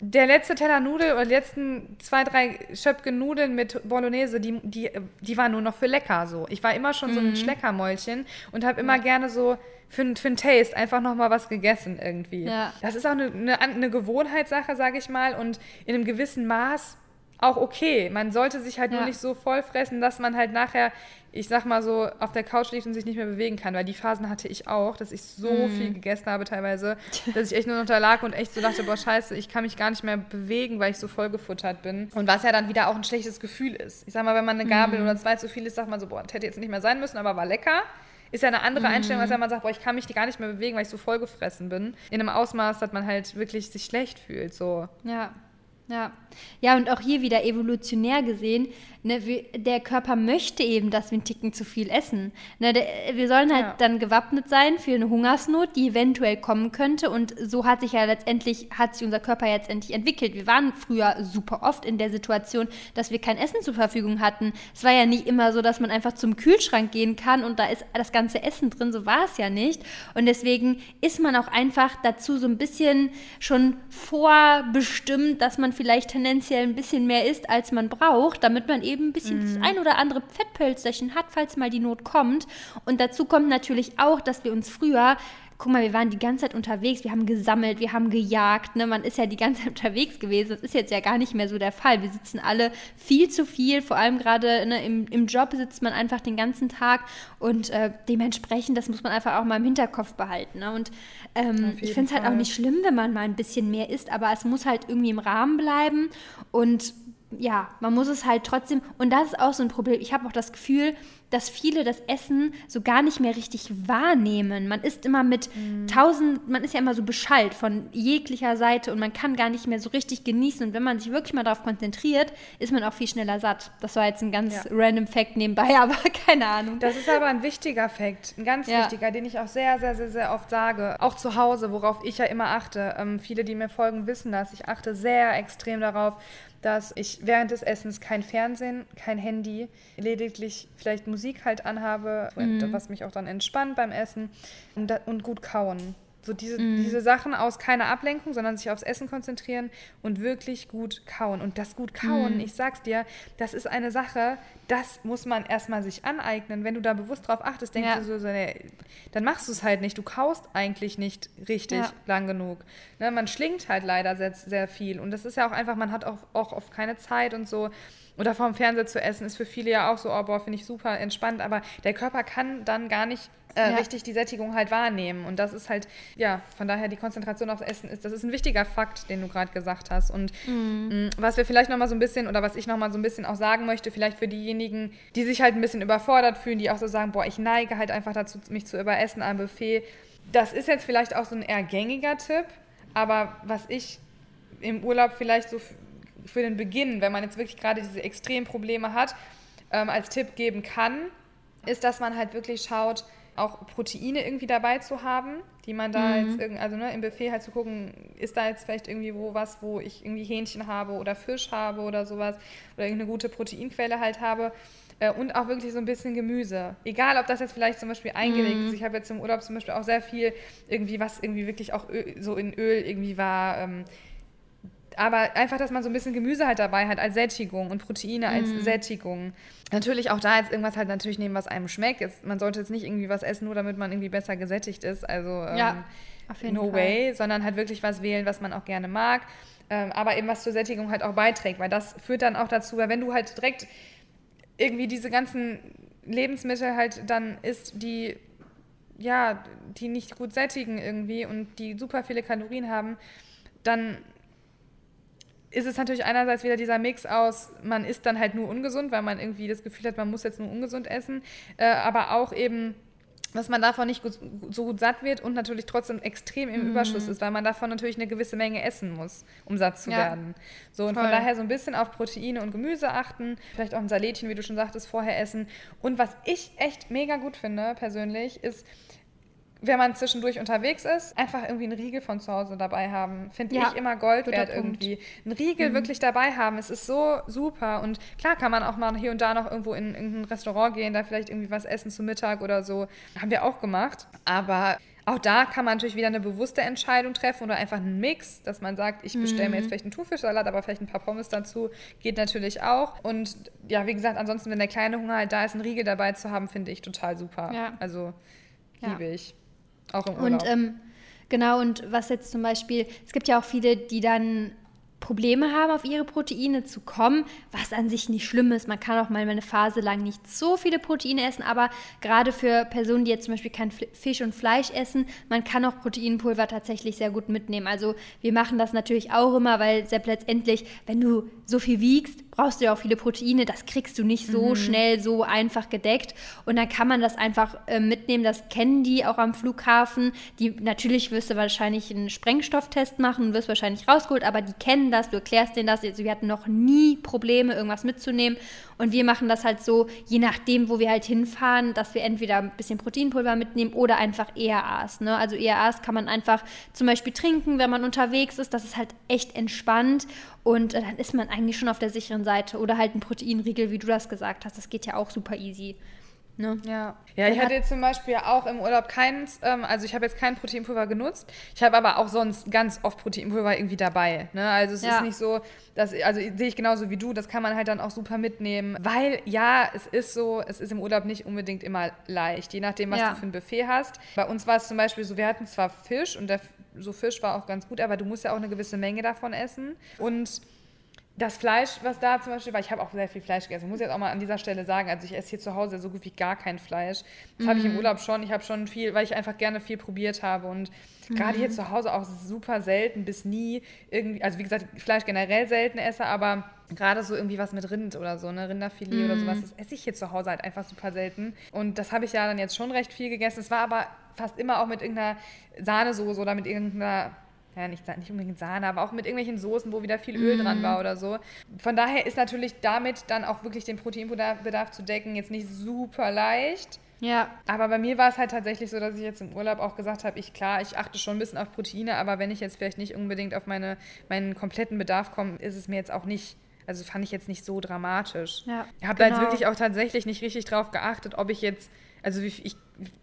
der letzte Teller Nudel oder die letzten zwei, drei Schöpke Nudeln mit Bolognese, die, die, die waren nur noch für lecker so. Ich war immer schon so ein mhm. Schleckermäulchen und habe immer ja. gerne so für, für ein Taste einfach nochmal was gegessen irgendwie. Ja. Das ist auch eine, eine, eine Gewohnheitssache, sage ich mal, und in einem gewissen Maß auch okay. Man sollte sich halt ja. nur nicht so voll fressen, dass man halt nachher, ich sag mal so, auf der Couch liegt und sich nicht mehr bewegen kann, weil die Phasen hatte ich auch, dass ich so mm. viel gegessen habe teilweise, (laughs) dass ich echt nur noch da lag und echt so dachte, boah, scheiße, ich kann mich gar nicht mehr bewegen, weil ich so vollgefuttert bin. Und was ja dann wieder auch ein schlechtes Gefühl ist. Ich sag mal, wenn man eine Gabel mm. oder zwei zu viel ist, sagt man so, boah, das hätte jetzt nicht mehr sein müssen, aber war lecker. Ist ja eine andere Einstellung, als wenn man sagt, boah, ich kann mich gar nicht mehr bewegen, weil ich so vollgefressen bin. In einem Ausmaß, dass man halt wirklich sich schlecht fühlt. So. Ja. Ja. ja, und auch hier wieder evolutionär gesehen, ne, der Körper möchte eben, dass wir einen Ticken zu viel essen. Ne, der, wir sollen halt ja. dann gewappnet sein für eine Hungersnot, die eventuell kommen könnte. Und so hat sich ja letztendlich, hat sich unser Körper jetzt endlich entwickelt. Wir waren früher super oft in der Situation, dass wir kein Essen zur Verfügung hatten. Es war ja nicht immer so, dass man einfach zum Kühlschrank gehen kann und da ist das ganze Essen drin. So war es ja nicht. Und deswegen ist man auch einfach dazu so ein bisschen schon vorbestimmt, dass man vielleicht tendenziell ein bisschen mehr isst, als man braucht, damit man eben ein bisschen mhm. das ein oder andere Fettpölzerchen hat, falls mal die Not kommt. Und dazu kommt natürlich auch, dass wir uns früher guck mal, wir waren die ganze Zeit unterwegs, wir haben gesammelt, wir haben gejagt, ne? man ist ja die ganze Zeit (laughs) unterwegs gewesen. Das ist jetzt ja gar nicht mehr so der Fall. Wir sitzen alle viel zu viel, vor allem gerade ne, im, im Job sitzt man einfach den ganzen Tag und äh, dementsprechend, das muss man einfach auch mal im Hinterkopf behalten. Ne? Und ähm, ich finde es halt auch nicht schlimm, wenn man mal ein bisschen mehr isst, aber es muss halt irgendwie im Rahmen bleiben und ja, man muss es halt trotzdem, und das ist auch so ein Problem. Ich habe auch das Gefühl, dass viele das Essen so gar nicht mehr richtig wahrnehmen. Man ist immer mit mm. tausend, man ist ja immer so beschallt von jeglicher Seite und man kann gar nicht mehr so richtig genießen. Und wenn man sich wirklich mal darauf konzentriert, ist man auch viel schneller satt. Das war jetzt ein ganz ja. random Fact nebenbei, (laughs) aber keine Ahnung. Das ist aber ein wichtiger Fact, ein ganz ja. wichtiger, den ich auch sehr, sehr, sehr, sehr oft sage. Auch zu Hause, worauf ich ja immer achte. Ähm, viele, die mir folgen, wissen das. Ich achte sehr extrem darauf, dass ich während des Essens kein Fernsehen, kein Handy, lediglich vielleicht Musik halt anhabe, mhm. was mich auch dann entspannt beim Essen und, und gut kauen. So diese, mm. diese Sachen aus keiner Ablenkung, sondern sich aufs Essen konzentrieren und wirklich gut kauen. Und das gut kauen, mm. ich sag's dir, das ist eine Sache, das muss man erstmal sich aneignen. Wenn du da bewusst drauf achtest, denkst ja. du so, so nee, dann machst du es halt nicht. Du kaust eigentlich nicht richtig ja. lang genug. Ne, man schlingt halt leider sehr, sehr viel. Und das ist ja auch einfach, man hat auch, auch oft keine Zeit und so. Oder vorm Fernseher zu essen ist für viele ja auch so, oh boah, finde ich super entspannt. Aber der Körper kann dann gar nicht äh, ja. richtig die Sättigung halt wahrnehmen. Und das ist halt, ja, von daher die Konzentration aufs Essen ist, das ist ein wichtiger Fakt, den du gerade gesagt hast. Und mhm. mh, was wir vielleicht nochmal so ein bisschen, oder was ich nochmal so ein bisschen auch sagen möchte, vielleicht für diejenigen, die sich halt ein bisschen überfordert fühlen, die auch so sagen, boah, ich neige halt einfach dazu, mich zu überessen am Buffet. Das ist jetzt vielleicht auch so ein eher gängiger Tipp, aber was ich im Urlaub vielleicht so für den Beginn, wenn man jetzt wirklich gerade diese Extremprobleme hat, ähm, als Tipp geben kann, ist, dass man halt wirklich schaut, auch Proteine irgendwie dabei zu haben, die man da mhm. jetzt irgendwie, also ne, im Buffet halt zu gucken, ist da jetzt vielleicht irgendwie wo was, wo ich irgendwie Hähnchen habe oder Fisch habe oder sowas oder irgendeine gute Proteinquelle halt habe äh, und auch wirklich so ein bisschen Gemüse. Egal, ob das jetzt vielleicht zum Beispiel eingelegt mhm. ist. Ich habe jetzt im Urlaub zum Beispiel auch sehr viel irgendwie, was irgendwie wirklich auch Öl, so in Öl irgendwie war. Ähm, aber einfach, dass man so ein bisschen Gemüse halt dabei hat als Sättigung und Proteine als mm. Sättigung. Natürlich auch da jetzt irgendwas halt natürlich nehmen, was einem schmeckt. Jetzt, man sollte jetzt nicht irgendwie was essen, nur damit man irgendwie besser gesättigt ist. Also ähm, ja, no Fall. way, sondern halt wirklich was wählen, was man auch gerne mag. Ähm, aber eben was zur Sättigung halt auch beiträgt, weil das führt dann auch dazu, weil wenn du halt direkt irgendwie diese ganzen Lebensmittel halt dann isst, die ja, die nicht gut sättigen irgendwie und die super viele Kalorien haben, dann ist es natürlich einerseits wieder dieser Mix aus, man isst dann halt nur ungesund, weil man irgendwie das Gefühl hat, man muss jetzt nur ungesund essen, äh, aber auch eben, dass man davon nicht gut, so gut satt wird und natürlich trotzdem extrem im mhm. Überschuss ist, weil man davon natürlich eine gewisse Menge essen muss, um satt zu ja. werden. So und Voll. von daher so ein bisschen auf Proteine und Gemüse achten, vielleicht auch ein Salätchen, wie du schon sagtest, vorher essen. Und was ich echt mega gut finde persönlich, ist wenn man zwischendurch unterwegs ist, einfach irgendwie einen Riegel von zu Hause dabei haben. Finde ja, ich immer Gold wert irgendwie. Einen Riegel mhm. wirklich dabei haben, es ist so super. Und klar kann man auch mal hier und da noch irgendwo in, in ein Restaurant gehen, da vielleicht irgendwie was essen zu Mittag oder so. Haben wir auch gemacht. Aber auch da kann man natürlich wieder eine bewusste Entscheidung treffen oder einfach einen Mix, dass man sagt, ich bestelle mir jetzt mhm. vielleicht einen Thunfischsalat, aber vielleicht ein paar Pommes dazu, geht natürlich auch. Und ja, wie gesagt, ansonsten, wenn der kleine Hunger halt da ist, einen Riegel dabei zu haben, finde ich total super. Ja. Also liebe ja. ich. Auch im Urlaub. Und ähm, genau, und was jetzt zum Beispiel, es gibt ja auch viele, die dann Probleme haben, auf ihre Proteine zu kommen, was an sich nicht schlimm ist. Man kann auch mal eine Phase lang nicht so viele Proteine essen, aber gerade für Personen, die jetzt zum Beispiel kein Fisch und Fleisch essen, man kann auch Proteinpulver tatsächlich sehr gut mitnehmen. Also wir machen das natürlich auch immer, weil selbst letztendlich, wenn du so viel wiegst, brauchst du ja auch viele Proteine. Das kriegst du nicht so mhm. schnell, so einfach gedeckt. Und dann kann man das einfach äh, mitnehmen. Das kennen die auch am Flughafen. Die natürlich wirst du wahrscheinlich einen Sprengstofftest machen, wirst wahrscheinlich rausgeholt, aber die kennen das. Du erklärst denen das. Also wir hatten noch nie Probleme, irgendwas mitzunehmen. Und wir machen das halt so, je nachdem, wo wir halt hinfahren, dass wir entweder ein bisschen Proteinpulver mitnehmen oder einfach ERAs. Ne? Also ERAs kann man einfach zum Beispiel trinken, wenn man unterwegs ist. Das ist halt echt entspannt. Und äh, dann ist man eigentlich schon auf der sicheren Seite. Oder halt ein Proteinriegel, wie du das gesagt hast. Das geht ja auch super easy. Ne? Ja. ja, ich hatte jetzt zum Beispiel auch im Urlaub keins, ähm, also ich habe jetzt kein Proteinpulver genutzt. Ich habe aber auch sonst ganz oft Proteinpulver irgendwie dabei. Ne? Also es ja. ist nicht so, dass, also sehe ich genauso wie du, das kann man halt dann auch super mitnehmen. Weil ja, es ist so, es ist im Urlaub nicht unbedingt immer leicht, je nachdem, was ja. du für ein Buffet hast. Bei uns war es zum Beispiel so, wir hatten zwar Fisch und der, so Fisch war auch ganz gut, aber du musst ja auch eine gewisse Menge davon essen. Und das Fleisch, was da zum Beispiel war, ich habe auch sehr viel Fleisch gegessen, muss ich jetzt auch mal an dieser Stelle sagen. Also ich esse hier zu Hause so gut wie gar kein Fleisch. Das mm. habe ich im mhm. Urlaub schon. Ich habe schon viel, weil ich einfach gerne viel probiert habe und mm. gerade hier mhm. zu Hause auch super selten bis nie irgendwie, also wie gesagt, Fleisch generell selten esse, aber gerade so irgendwie was mit Rind oder so, ne, Rinderfilet mm. oder sowas, das esse ich hier zu Hause halt einfach super selten. Und das habe ich ja dann jetzt schon recht viel gegessen. Es war aber fast immer auch mit irgendeiner Sahnesoße oder mit irgendeiner ja, nicht, nicht unbedingt Sahne, aber auch mit irgendwelchen Soßen, wo wieder viel Öl mm. dran war oder so. Von daher ist natürlich damit dann auch wirklich den Proteinbedarf zu decken jetzt nicht super leicht. Ja. Aber bei mir war es halt tatsächlich so, dass ich jetzt im Urlaub auch gesagt habe, ich klar, ich achte schon ein bisschen auf Proteine, aber wenn ich jetzt vielleicht nicht unbedingt auf meine, meinen kompletten Bedarf komme, ist es mir jetzt auch nicht also fand ich jetzt nicht so dramatisch. Ja, ich habe genau. da jetzt genau. wirklich auch tatsächlich nicht richtig drauf geachtet, ob ich jetzt also wie, ich,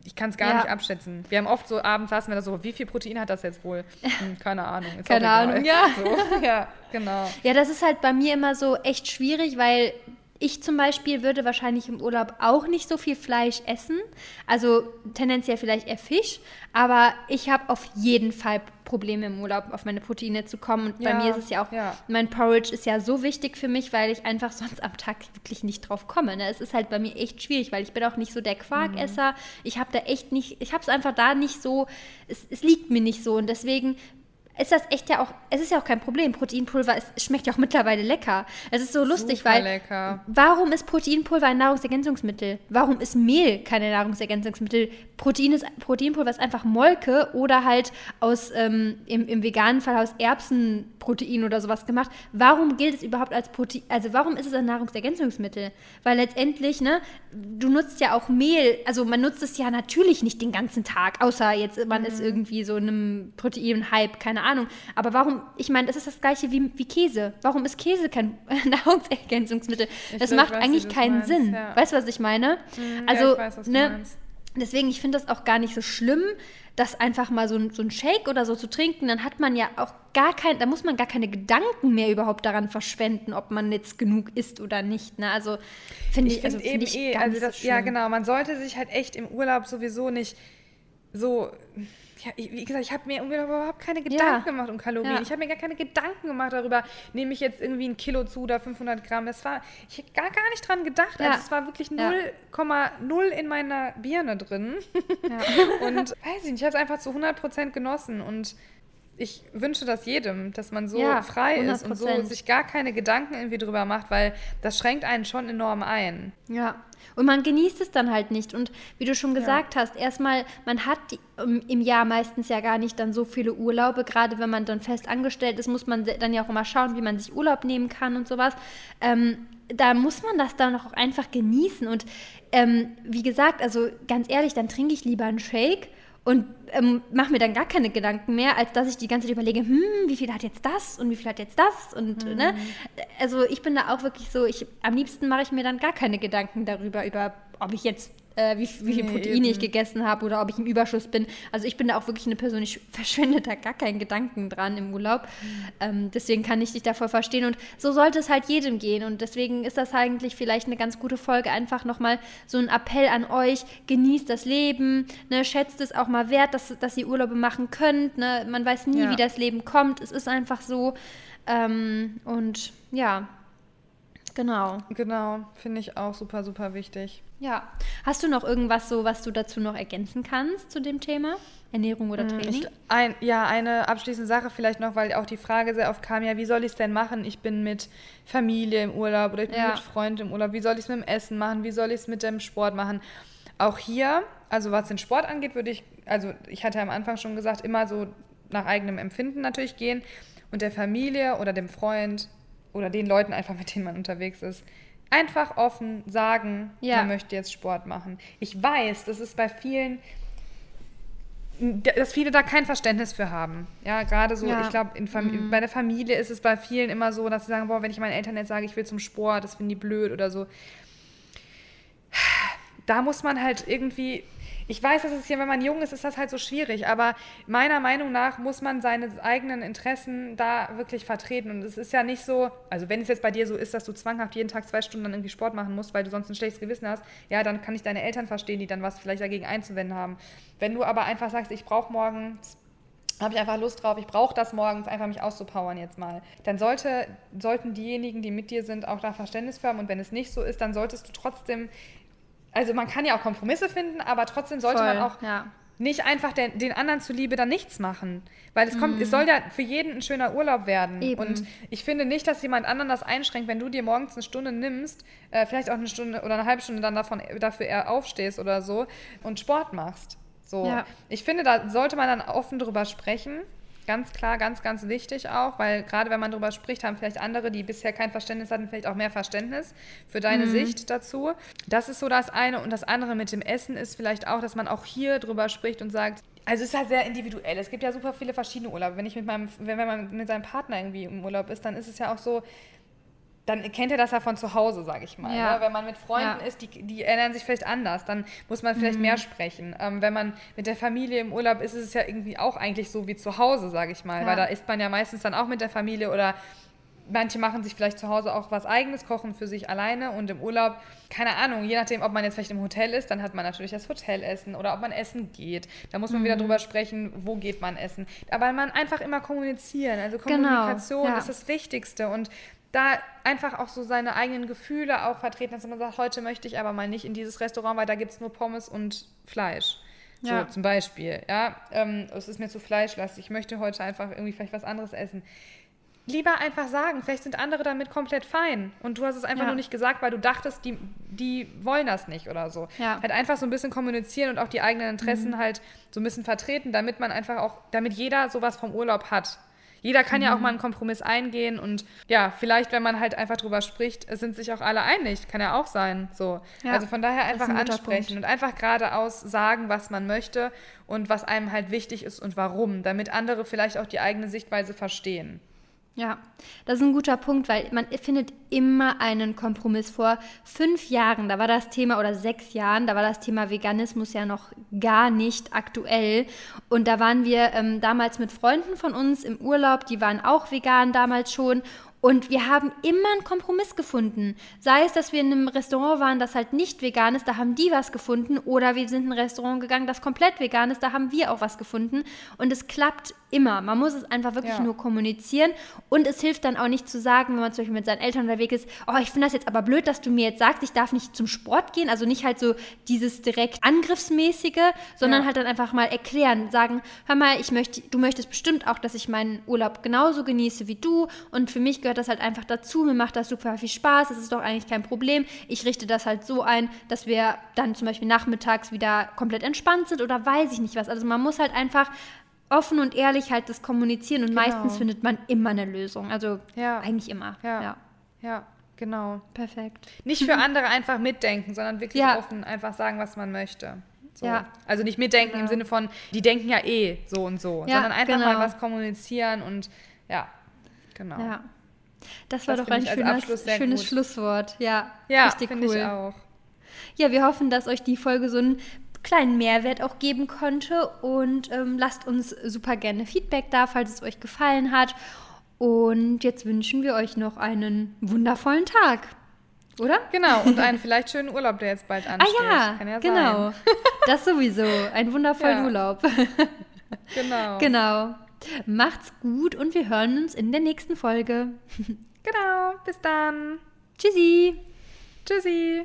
ich kann es gar ja. nicht abschätzen. Wir haben oft so abends saßen wir da so, wie viel Protein hat das jetzt wohl? Hm, keine Ahnung. Ist keine Ahnung, ja. (laughs) So, ja, genau. Ja, das ist halt bei mir immer so echt schwierig, weil ich zum Beispiel würde wahrscheinlich im Urlaub auch nicht so viel Fleisch essen. Also tendenziell vielleicht eher Fisch. Aber ich habe auf jeden Fall Probleme im Urlaub, auf meine Proteine zu kommen. Und ja, bei mir ist es ja auch, ja. mein Porridge ist ja so wichtig für mich, weil ich einfach (laughs) sonst am Tag wirklich nicht drauf komme. Ne? Es ist halt bei mir echt schwierig, weil ich bin auch nicht so der Quarkesser. Mhm. Ich habe da echt nicht, ich habe es einfach da nicht so, es, es liegt mir nicht so. Und deswegen ist das echt ja auch, es ist ja auch kein Problem. Proteinpulver es schmeckt ja auch mittlerweile lecker. Es ist so lustig, Super weil lecker. warum ist Proteinpulver ein Nahrungsergänzungsmittel? Warum ist Mehl keine Nahrungsergänzungsmittel? Protein ist, Proteinpulver ist einfach Molke oder halt aus, ähm, im, im veganen Fall aus Erbsenprotein oder sowas gemacht. Warum gilt es überhaupt als Protein, also warum ist es ein Nahrungsergänzungsmittel? Weil letztendlich, ne, du nutzt ja auch Mehl, also man nutzt es ja natürlich nicht den ganzen Tag, außer jetzt man mhm. ist irgendwie so in einem Protein-Hype, keine Ahnung. Aber warum, ich meine, das ist das gleiche wie, wie Käse. Warum ist Käse kein (laughs) Nahrungsergänzungsmittel? Ich das macht weiß, eigentlich keinen meinst, Sinn. Ja. Weißt du, was ich meine? Mhm, also, ja, ich weiß, was ne, du meinst. Deswegen, ich finde das auch gar nicht so schlimm, das einfach mal so, so ein Shake oder so zu trinken. Dann hat man ja auch gar kein, da muss man gar keine Gedanken mehr überhaupt daran verschwenden, ob man jetzt genug isst oder nicht. Ne? Also finde ich, ich also, find ich eh, also das, so ja genau, man sollte sich halt echt im Urlaub sowieso nicht so ja, wie gesagt, ich habe mir überhaupt keine Gedanken ja. gemacht um Kalorien. Ja. Ich habe mir gar keine Gedanken gemacht darüber, nehme ich jetzt irgendwie ein Kilo zu oder 500 Gramm. Das war, ich habe gar, gar nicht dran gedacht. Ja. Also es war wirklich 0,0 in meiner Birne drin. (laughs) und weiß ich nicht, ich habe es einfach zu 100 Prozent genossen und ich wünsche das jedem, dass man so ja, frei 100%. ist und so sich gar keine Gedanken irgendwie drüber macht, weil das schränkt einen schon enorm ein. Ja. Und man genießt es dann halt nicht. Und wie du schon gesagt ja. hast, erstmal, man hat die, um, im Jahr meistens ja gar nicht dann so viele Urlaube. Gerade wenn man dann fest angestellt ist, muss man dann ja auch immer schauen, wie man sich Urlaub nehmen kann und sowas. Ähm, da muss man das dann auch einfach genießen. Und ähm, wie gesagt, also ganz ehrlich, dann trinke ich lieber einen Shake und ähm, mache mir dann gar keine Gedanken mehr, als dass ich die ganze Zeit überlege, hm, wie viel hat jetzt das und wie viel hat jetzt das und mhm. ne? Also ich bin da auch wirklich so, ich am liebsten mache ich mir dann gar keine Gedanken darüber, über ob ich jetzt äh, wie, wie viel nee, Proteine eben. ich gegessen habe oder ob ich im Überschuss bin. Also ich bin da auch wirklich eine Person, ich (laughs) verschwende da gar keinen Gedanken dran im Urlaub. Mhm. Ähm, deswegen kann ich dich davor verstehen und so sollte es halt jedem gehen und deswegen ist das eigentlich vielleicht eine ganz gute Folge, einfach nochmal so ein Appell an euch, genießt das Leben, ne, schätzt es auch mal wert, dass, dass ihr Urlaube machen könnt. Ne? Man weiß nie, ja. wie das Leben kommt, es ist einfach so ähm, und ja, Genau. Genau, finde ich auch super, super wichtig. Ja. Hast du noch irgendwas so, was du dazu noch ergänzen kannst zu dem Thema? Ernährung oder mm, Training? Ich, ein, ja, eine abschließende Sache vielleicht noch, weil auch die Frage sehr oft kam, ja, wie soll ich es denn machen? Ich bin mit Familie im Urlaub oder ich bin ja. mit Freunden im Urlaub. Wie soll ich es mit dem Essen machen? Wie soll ich es mit dem Sport machen? Auch hier, also was den Sport angeht, würde ich, also ich hatte am Anfang schon gesagt, immer so nach eigenem Empfinden natürlich gehen und der Familie oder dem Freund oder den Leuten einfach, mit denen man unterwegs ist, einfach offen sagen, ja. man möchte jetzt Sport machen. Ich weiß, das ist bei vielen, dass viele da kein Verständnis für haben. Ja, gerade so, ja. ich glaube, mhm. bei der Familie ist es bei vielen immer so, dass sie sagen, boah, wenn ich meinen Eltern jetzt sage, ich will zum Sport, das finden die blöd oder so. Da muss man halt irgendwie ich weiß, dass es hier, wenn man jung ist, ist das halt so schwierig, aber meiner Meinung nach muss man seine eigenen Interessen da wirklich vertreten. Und es ist ja nicht so, also wenn es jetzt bei dir so ist, dass du zwanghaft jeden Tag zwei Stunden dann irgendwie Sport machen musst, weil du sonst ein schlechtes Gewissen hast, ja, dann kann ich deine Eltern verstehen, die dann was vielleicht dagegen einzuwenden haben. Wenn du aber einfach sagst, ich brauche morgen habe ich einfach Lust drauf, ich brauche das morgens, einfach mich auszupowern jetzt mal. Dann sollte, sollten diejenigen, die mit dir sind, auch da Verständnis für haben. Und wenn es nicht so ist, dann solltest du trotzdem, also man kann ja auch Kompromisse finden, aber trotzdem sollte Voll, man auch ja. nicht einfach den, den anderen zuliebe dann nichts machen. Weil es kommt, es soll ja für jeden ein schöner Urlaub werden. Eben. Und ich finde nicht, dass jemand anderen das einschränkt, wenn du dir morgens eine Stunde nimmst, äh, vielleicht auch eine Stunde oder eine halbe Stunde dann davon, dafür eher aufstehst oder so und Sport machst. So. Ja. Ich finde, da sollte man dann offen drüber sprechen. Ganz klar, ganz, ganz wichtig auch, weil gerade wenn man drüber spricht, haben vielleicht andere, die bisher kein Verständnis hatten, vielleicht auch mehr Verständnis für deine Sicht dazu. Das ist so das eine. Und das andere mit dem Essen ist vielleicht auch, dass man auch hier drüber spricht und sagt, also es ist halt sehr individuell. Es gibt ja super viele verschiedene Urlaube. Wenn ich mit meinem, wenn man mit seinem Partner irgendwie im Urlaub ist, dann ist es ja auch so, dann kennt ihr das ja von zu Hause, sage ich mal. Ja. Ne? Wenn man mit Freunden Ja. ist, die, die ernähren sich vielleicht anders, dann muss man vielleicht mehr sprechen. Ähm, wenn man mit der Familie im Urlaub ist, ist es ja irgendwie auch eigentlich so wie zu Hause, sage ich mal. Ja. Weil da isst man ja meistens dann auch mit der Familie oder manche machen sich vielleicht zu Hause auch was eigenes, kochen für sich alleine und im Urlaub, keine Ahnung, je nachdem, ob man jetzt vielleicht im Hotel ist, dann hat man natürlich das Hotelessen oder ob man essen geht. Da muss man Mhm. wieder drüber sprechen, wo geht man essen. Aber man einfach immer kommunizieren. Also Genau, Kommunikation ja. ist das Wichtigste und da einfach auch so seine eigenen Gefühle auch vertreten, dass man sagt, heute möchte ich aber mal nicht in dieses Restaurant, weil da gibt es nur Pommes und Fleisch. So Ja. zum Beispiel, ja. Ähm, es ist mir zu fleischlastig, ich möchte heute einfach irgendwie vielleicht was anderes essen. Lieber einfach sagen, vielleicht sind andere damit komplett fein. Und du hast es einfach Ja. nur nicht gesagt, weil du dachtest, die, die wollen das nicht oder so. Ja. Halt einfach so ein bisschen kommunizieren und auch die eigenen Interessen Mhm. halt so ein bisschen vertreten, damit man einfach auch, damit jeder sowas vom Urlaub hat. Jeder kann ja auch Mhm. mal einen Kompromiss eingehen und ja, vielleicht, wenn man halt einfach drüber spricht, sind sich auch alle einig. Kann ja auch sein. So. Ja, also von daher einfach ein ansprechen und einfach geradeaus sagen, was man möchte und was einem halt wichtig ist und warum, damit andere vielleicht auch die eigene Sichtweise verstehen. Ja, das ist ein guter Punkt, weil man findet immer einen Kompromiss. Vor fünf Jahren, da war das Thema, oder sechs Jahren, da war das Thema Veganismus ja noch gar nicht aktuell. Und da waren wir ähm, damals mit Freunden von uns im Urlaub, die waren auch vegan damals schon. Und wir haben immer einen Kompromiss gefunden. Sei es, dass wir in einem Restaurant waren, das halt nicht vegan ist, da haben die was gefunden. Oder wir sind in ein Restaurant gegangen, das komplett vegan ist, da haben wir auch was gefunden. Und es klappt immer. Man muss es einfach wirklich Ja. nur kommunizieren. Und es hilft dann auch nicht zu sagen, wenn man zum Beispiel mit seinen Eltern unterwegs ist, oh, ich finde das jetzt aber blöd, dass du mir jetzt sagst, ich darf nicht zum Sport gehen. Also nicht halt so dieses direkt Angriffsmäßige, sondern Ja. halt dann einfach mal erklären, sagen, hör mal, ich möchte, du möchtest bestimmt auch, dass ich meinen Urlaub genauso genieße wie du. Und für mich gehört das halt einfach dazu. Mir macht das super viel Spaß. Das ist doch eigentlich kein Problem. Ich richte das halt so ein, dass wir dann zum Beispiel nachmittags wieder komplett entspannt sind oder weiß ich nicht was. Also man muss halt einfach offen und ehrlich halt das kommunizieren und Genau. meistens findet man immer eine Lösung. Also Ja. eigentlich immer. Ja. ja. Ja, genau. Perfekt. Nicht für andere einfach mitdenken, sondern wirklich Ja. offen einfach sagen, was man möchte. So. Ja. Also nicht mitdenken im Genau. Sinne von, die denken ja eh so und so, Ja, sondern einfach genau. mal was kommunizieren und ja, genau. Ja. Das war Das doch ein schönes, schönes gut. Schlusswort. Ja, Ja, richtig cool. ich auch. Ja, wir hoffen, dass euch die Folge so einen kleinen Mehrwert auch geben konnte und ähm, lasst uns super gerne Feedback da, falls es euch gefallen hat. Und jetzt wünschen wir euch noch einen wundervollen Tag. Oder? Genau, und einen (laughs) vielleicht schönen Urlaub, der jetzt bald Ah ansteht. ja, Kann ja genau. sein. Das sowieso. Ein wundervollen Ja. Urlaub. Genau. (laughs) genau. Macht's gut und wir hören uns in der nächsten Folge. (laughs) Genau. Bis dann. Tschüssi. Tschüssi.